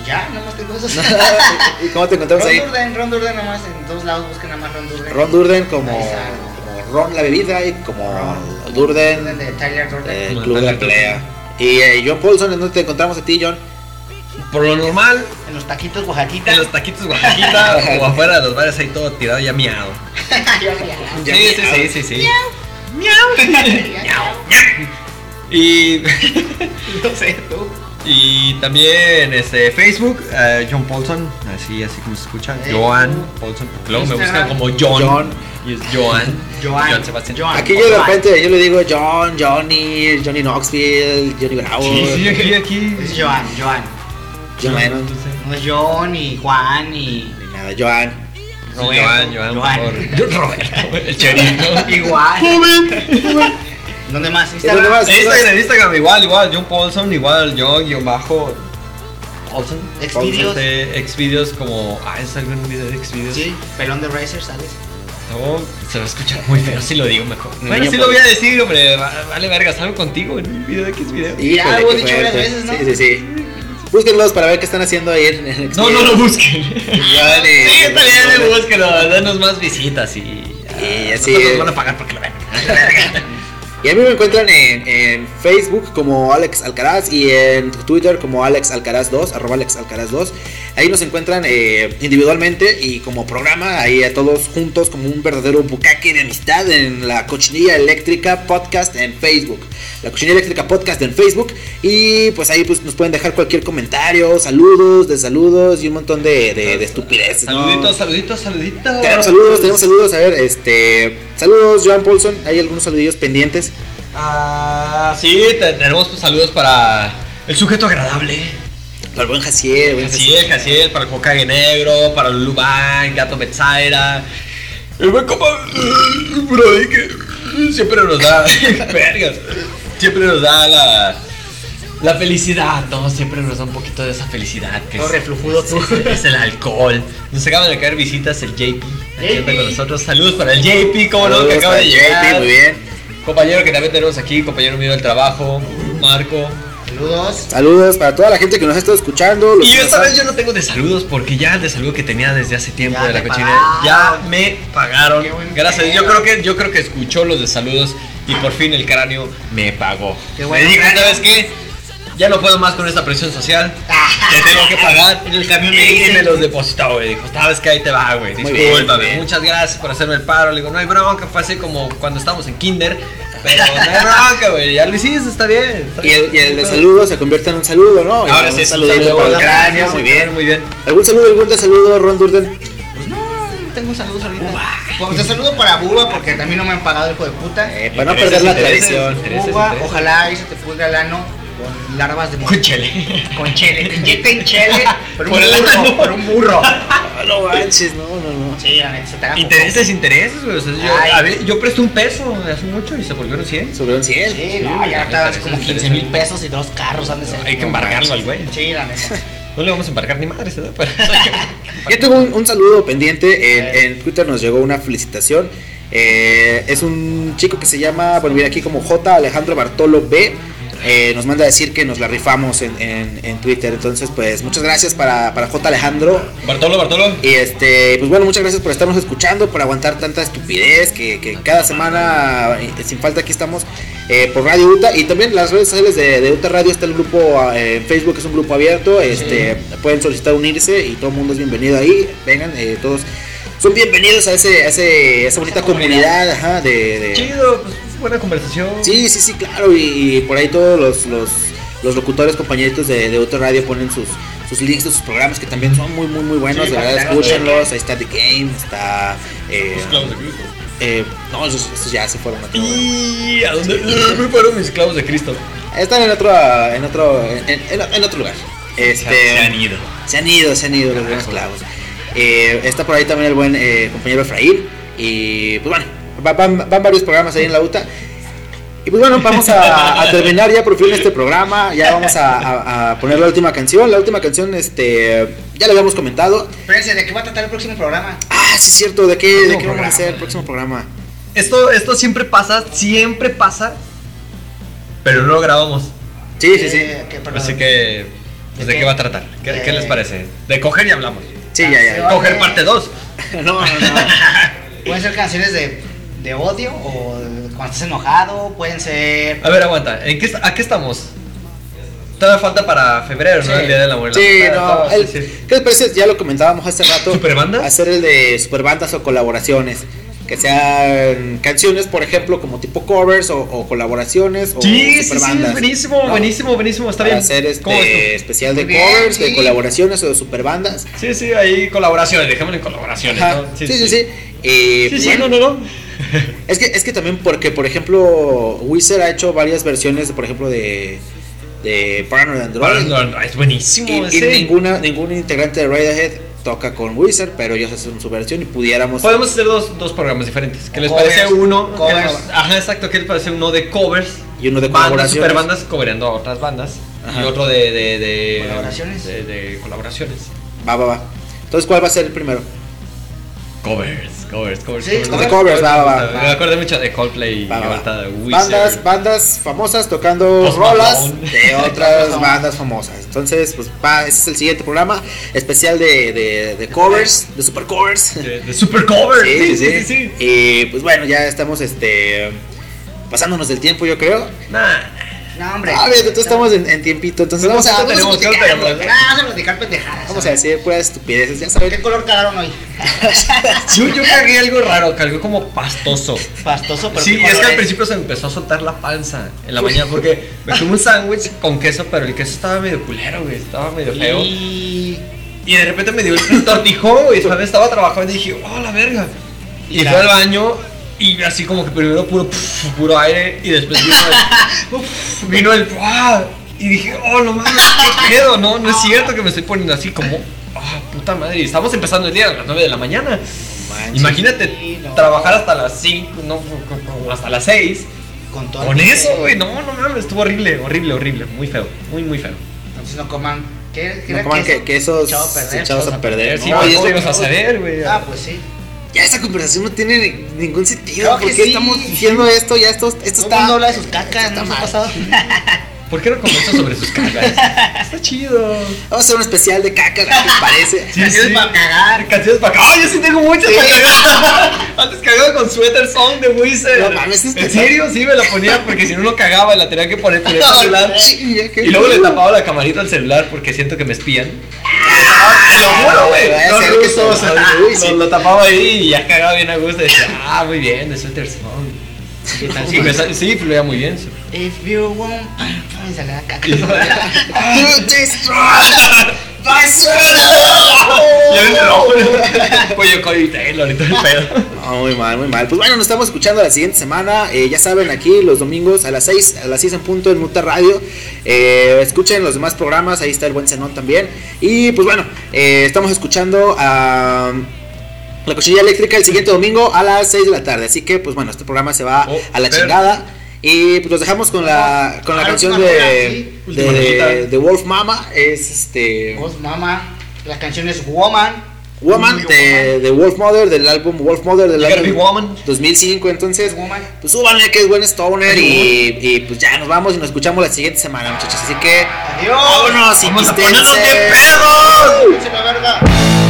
ya, nada más tengo esos. ¿Y cómo te encontramos Ron ahí? Durden, Ron Durden nomás, en todos lados busquen nada más Ron Durden. Ron Durden como, Ron la bebida y como Ron. Durden Durden de Tyler Durden. eh, Club de la Pelea. Y eh, John Paulson, ¿en dónde te encontramos a ti, John? Por lo normal, En los taquitos Oaxaquita. en los taquitos Oaxaquita o afuera de los bares ahí todo tirado ya miado. Ya Sí, sí, miau. sí, sí, sí. Y. No sé, tú. Y también este Facebook, eh, John Paulson, así así como se escucha, Eh, Joan Paulson, porque luego me buscan como John, John. y es Joan, Joan. Sebastián. Joan. Aquí yo de repente yo le digo John, Johnny, Johnny Knoxville, Johnny Bravo, Sí, sí, aquí, aquí. Es Joan, Joan. John Lennon. No es John, ni Juan, ni. Ni nada, Joan. Roberto, Joan, Joan, por Joan. favor. Roberto, el ¿no? Igual. ¿Dónde más? ¿Dónde más? Instagram, Instagram igual, igual, John Paulson, igual, yo, guion bajo, Paulson. Xvideos. Xvideos como, ah, es algún video de Xvideos. Sí, pelón de Racer, ¿sabes? No, se va a escuchar muy feo si lo digo mejor. Bueno, sí lo voy a decir, hombre, va- vale verga, salgo contigo en un video de Xvideos. Híjole, Ya lo he qué dicho varias veces, ¿no? Sí, sí, sí. Búsquenlos para ver qué están haciendo ahí en el No, no lo busquen. Vale. Sí, está bien, búsquenlo, danos más visitas y. Y así- nos van a pagar porque lo ven. Y a mí me encuentran en, en Facebook como Alex Alcaraz y en Twitter como Alex Alcaraz 2, arroba Alex Alcaraz 2. Ahí nos encuentran eh, individualmente y como programa, ahí a todos juntos como un verdadero bucaque de amistad en la Cochinilla Eléctrica Podcast en Facebook. La Cochinilla Eléctrica Podcast en Facebook. Y pues ahí pues nos pueden dejar cualquier comentario, saludos, desaludos y un montón de, de, de estupideces. ¿no? Saluditos, saluditos, saluditos. Tenemos saludos, tenemos saludos. A ver, este. Saludos, Joan Paulson. Hay algunos saludillos pendientes. Ah, sí, te- tenemos saludos para el sujeto agradable. Para el buen Jaciel, buen Jaciel, Jaciel, para el Hokage Negro, para Lulu Bang, Gato Betsaira. El buen compa Brody que siempre nos da. vergas. Siempre nos da la. La felicidad, no, siempre nos da un poquito de esa felicidad. Que reflujudo tú. es, es el alcohol. Nos acaban de caer visitas el JP. Aquí anda con nosotros. Saludos para el JP, como no, que acaba de llegar. JP, muy bien. Compañero que también tenemos aquí, compañero mío del trabajo, Marco. Saludos. Saludos para toda la gente que nos ha estado escuchando. Y esta vez yo no tengo de saludos porque ya el de saludo que tenía desde hace tiempo Ya de la cochinera ya me pagaron. Gracias. Yo creo que yo creo que escuchó los de saludos y por fin el cráneo me pagó. Qué me bueno, dijo, cráneo. ¿sabes qué? Ya no puedo más con esta presión social. Te tengo que pagar. En el camión me y dicen. me los depositó, güey. Dijo, sabes que ahí te va, güey. Discúlpame. Muchas gracias por hacerme el paro. Le digo, no hay bronca. Fue así como cuando estábamos en kinder. Pero no hay bronca, güey. Ya lo hiciste, está bien. está Y el, y el de saludo se convierte en un saludo, ¿no? Y Ahora sí, saludo para el cráneo, muy bien. Muy bien. ¿Algún saludo, algún de saludo, Ron Durden? Pues no, no tengo saludos ahorita. Pues te saludo para Buba porque también no me han pagado hijo de puta. Eh, para no perder la tradición. Buba, ojalá ahí se te pudra el ano con larvas de Con chele. Con chele, te inyecten chele por un burro, ano. por un burro. No manches, no, no, no. Sí, se te haga Intereses, intereses, güey. O sea, yo, a ver, yo presté un peso hace mucho y se volvieron 100. Sobre un 100. Sí, no, ya estaban como 15 mil pesos y dos carros han de ser. Hay que embargarlo al güey. Sí, la neta. No le vamos a embarcar ni madres, ¿verdad? Pero- Yo tengo un, un saludo pendiente. En, en Twitter nos llegó una felicitación. Eh, es un chico que se llama, bueno, viene aquí como J. Alejandro Bartolo B. Eh, nos manda a decir que nos la rifamos en, en- en Twitter. Entonces, pues muchas gracias para, para J. Alejandro. Bartolo, Bartolo. Y este, pues bueno, muchas gracias por estarnos escuchando, por aguantar tanta estupidez que, que cada semana, eh, sin falta, aquí estamos eh, por Radio UTA. Y también las redes sociales de, de UTA Radio está el grupo eh, en Facebook, es un grupo abierto. Este, pueden solicitar unirse y todo el mundo es bienvenido ahí. Vengan, eh, todos son bienvenidos a ese, a ese, esa bonita comunidad, ajá, de, de- Chido, pues buena conversación. Sí, sí, sí, claro. Y, y por ahí todos los, los, los locutores, compañeritos de, de Auto Radio ponen sus, sus links de sus programas que también son muy, muy, muy buenos. Sí, de verdad, escúchenlos. Ahí está The Game, está. Eh, Los clavos de Cristo. eh, no, esos, esos ya se fueron a otro. ¿Y a dónde me fueron mis clavos de Cristo? Están en otro, en otro, en, en- en otro lugar. Este, Se han ido. Se han ido, se han ido los buenos clavos. Eh, está por ahí también el buen eh, compañero Efraín. Y pues bueno, van, van varios programas ahí en la UTA. Y pues bueno, vamos a, a terminar ya por fin este programa. Ya vamos a, a- a poner la última canción. La última canción, este, ya lo habíamos comentado. Espérense, ¿de qué va a tratar el próximo programa? Ah, sí, es cierto. ¿De qué, de qué vamos a hacer el próximo programa? Esto, esto siempre pasa, siempre pasa, pero no lo grabamos. Sí, sí, sí. Eh. Así que, pues, ¿de ¿De qué qué? va a tratar? ¿Qué, Eh, qué les parece? De coger y hablamos. Sí, ya, ya. Coger parte 2. No, no, no. Pueden ser canciones de, de odio o cuando estás enojado, pueden ser. A ver, aguanta. ¿En qué, ¿A qué estamos? Todavía falta para febrero, ¿no? El día del amor. Sí, no. todo, el- sí, sí. ¿Qué les parece? Ya lo comentábamos hace rato. ¿Superbandas? Hacer el de superbandas o colaboraciones. Que sean canciones, por ejemplo, como tipo covers o, o colaboraciones o Sí, sí, buenísimo, ¿no? buenísimo, buenísimo, está Para bien. hacer este ¿Cómo es especial de bien, covers, de colaboraciones o de superbandas. Sí, sí, ahí colaboraciones, dejémoslo en colaboraciones. ¿no? Sí, sí, sí. Y, Sí, sí, bueno, no, no, no. Es que, es que también porque, por ejemplo, Wizard ha hecho varias versiones, por ejemplo, de, de Paranoid Android. No, es buenísimo Y, ninguna, ningún integrante de Radiohead toca con Wizard, pero ellos hacen su versión y pudiéramos. Podemos hacer dos, dos programas diferentes. ¿Qué les Covers, parece uno? covers. ¿Qué les- Ajá, exacto. ¿Qué les parece uno de covers? Y uno de bandas, colaboraciones. super bandas cobereando a otras bandas. Ajá. Y otro de, de, de Colaboraciones. De, de colaboraciones. Va, va, va. Entonces, ¿cuál va a ser el primero? Covers, covers, covers. Sí, covers. de covers, va, va, va. Me acuerdo mucho de Coldplay y Va, va, va. ahorita de Wizard. Bandas, bandas famosas tocando Post rolas Malone. de otras bandas famosas. Entonces, pues va, ese es el siguiente programa especial de, de, de covers, de super covers. De, de super covers. Sí, sí, sí, Y pues bueno, ya estamos este pasándonos del tiempo, yo creo. Nah, No, hombre. A ver, entonces estamos en, en tiempito, entonces vamos a, ¿Cuánto vamos a. Ah, vamos a platicar pendejadas. Vamos a decir puras estupideces, ya ¿Qué saben. color cagaron hoy? yo, yo cargué algo raro, cargué como pastoso. Pastoso, pero Sí, ¿qué es que al principio se empezó a soltar la panza en la mañana porque me comí un sándwich con queso, pero el queso estaba medio culero, güey, estaba medio feo. Y... Y de repente me dio el tortijón, güey, ¿sabes? Estaba trabajando y dije, oh, la verga. Y fui al baño y así como que primero puro, puro aire y después vino el, vino el, ¡ah! y dije, oh, no mames, qué pedo, no, no es cierto que me estoy poniendo así como, ah, puta madre, y estamos empezando el día a las 9 de la mañana. Imagínate Sí, no. trabajar hasta las 5, no, hasta las 6 con todo. Con eso, güey, no, no mames, estuvo horrible, horrible, horrible, muy feo, muy, muy feo. Entonces no coman. ¿Qué, qué No coman que, a perder, echados a perder. Sí, No, ¿cómo y eso- ibas a saber, güey? Ah, pues sí. Ya esa conversación no tiene ni- ningún sentido. Claro que ¿Por qué sí. estamos diciendo esto? Ya esto, esto Todo está. mundo habla de sus cacas, está ¿no ha mal. pasado? ¿Por qué no comentas sobre sus cagas? Está chido. Vamos a hacer un especial de caca, ¿qué te parece? Sí, Canciones sí. para cagar. Canciones para cagar. ¡Ay, yo sí tengo muchas para cagar! Antes cagaba con Sweater Song de Wizard. No mames, ¿En serio? Sí, me la ponía porque si no, no cagaba, la tenía que poner con el celular. Y luego le tapaba la camarita al celular porque siento que me espían. Te lo juro, güey. Sí. lo, tapaba ahí y ya cagaba bien a gusto. Y decía, ah, muy bien, de Sweater Song. Sí, me sí, fluía muy bien. sí. If you want. Pam, pam, y sale la caca. To destroy ojo. Pollo Cody Taylor el pedo. No, muy mal, muy mal. Pues bueno, nos estamos escuchando la siguiente semana. Eh, ya saben, aquí los domingos a las 6, a las 6 en punto en Muta Radio. Eh, escuchen los demás programas, ahí está el buen Zenón también. Y pues bueno, eh, estamos escuchando a La Cochinilla Eléctrica el siguiente domingo a las 6 de la tarde. Así que pues bueno, este programa se va Oh, a la pero- chingada. Y pues los dejamos con la, con la Ah, canción de, sí. Última de, de Wolf Mama. Es este... Voz mama. La canción es Woman. Woman de, de Wolf Mother, del álbum Wolf Mother del álbum woman. 2005. Entonces, Woman. pues súbanle que es buen Stoner y, y pues ya nos vamos y nos escuchamos la siguiente semana, muchachos. Así que Adiós. vámonos y Vamos a pistense. ponernos bien pedos.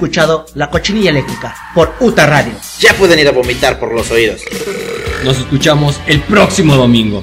Escuchado La Cochinilla Eléctrica por Uta Radio. Ya pueden ir a vomitar por los oídos. Nos escuchamos el próximo domingo.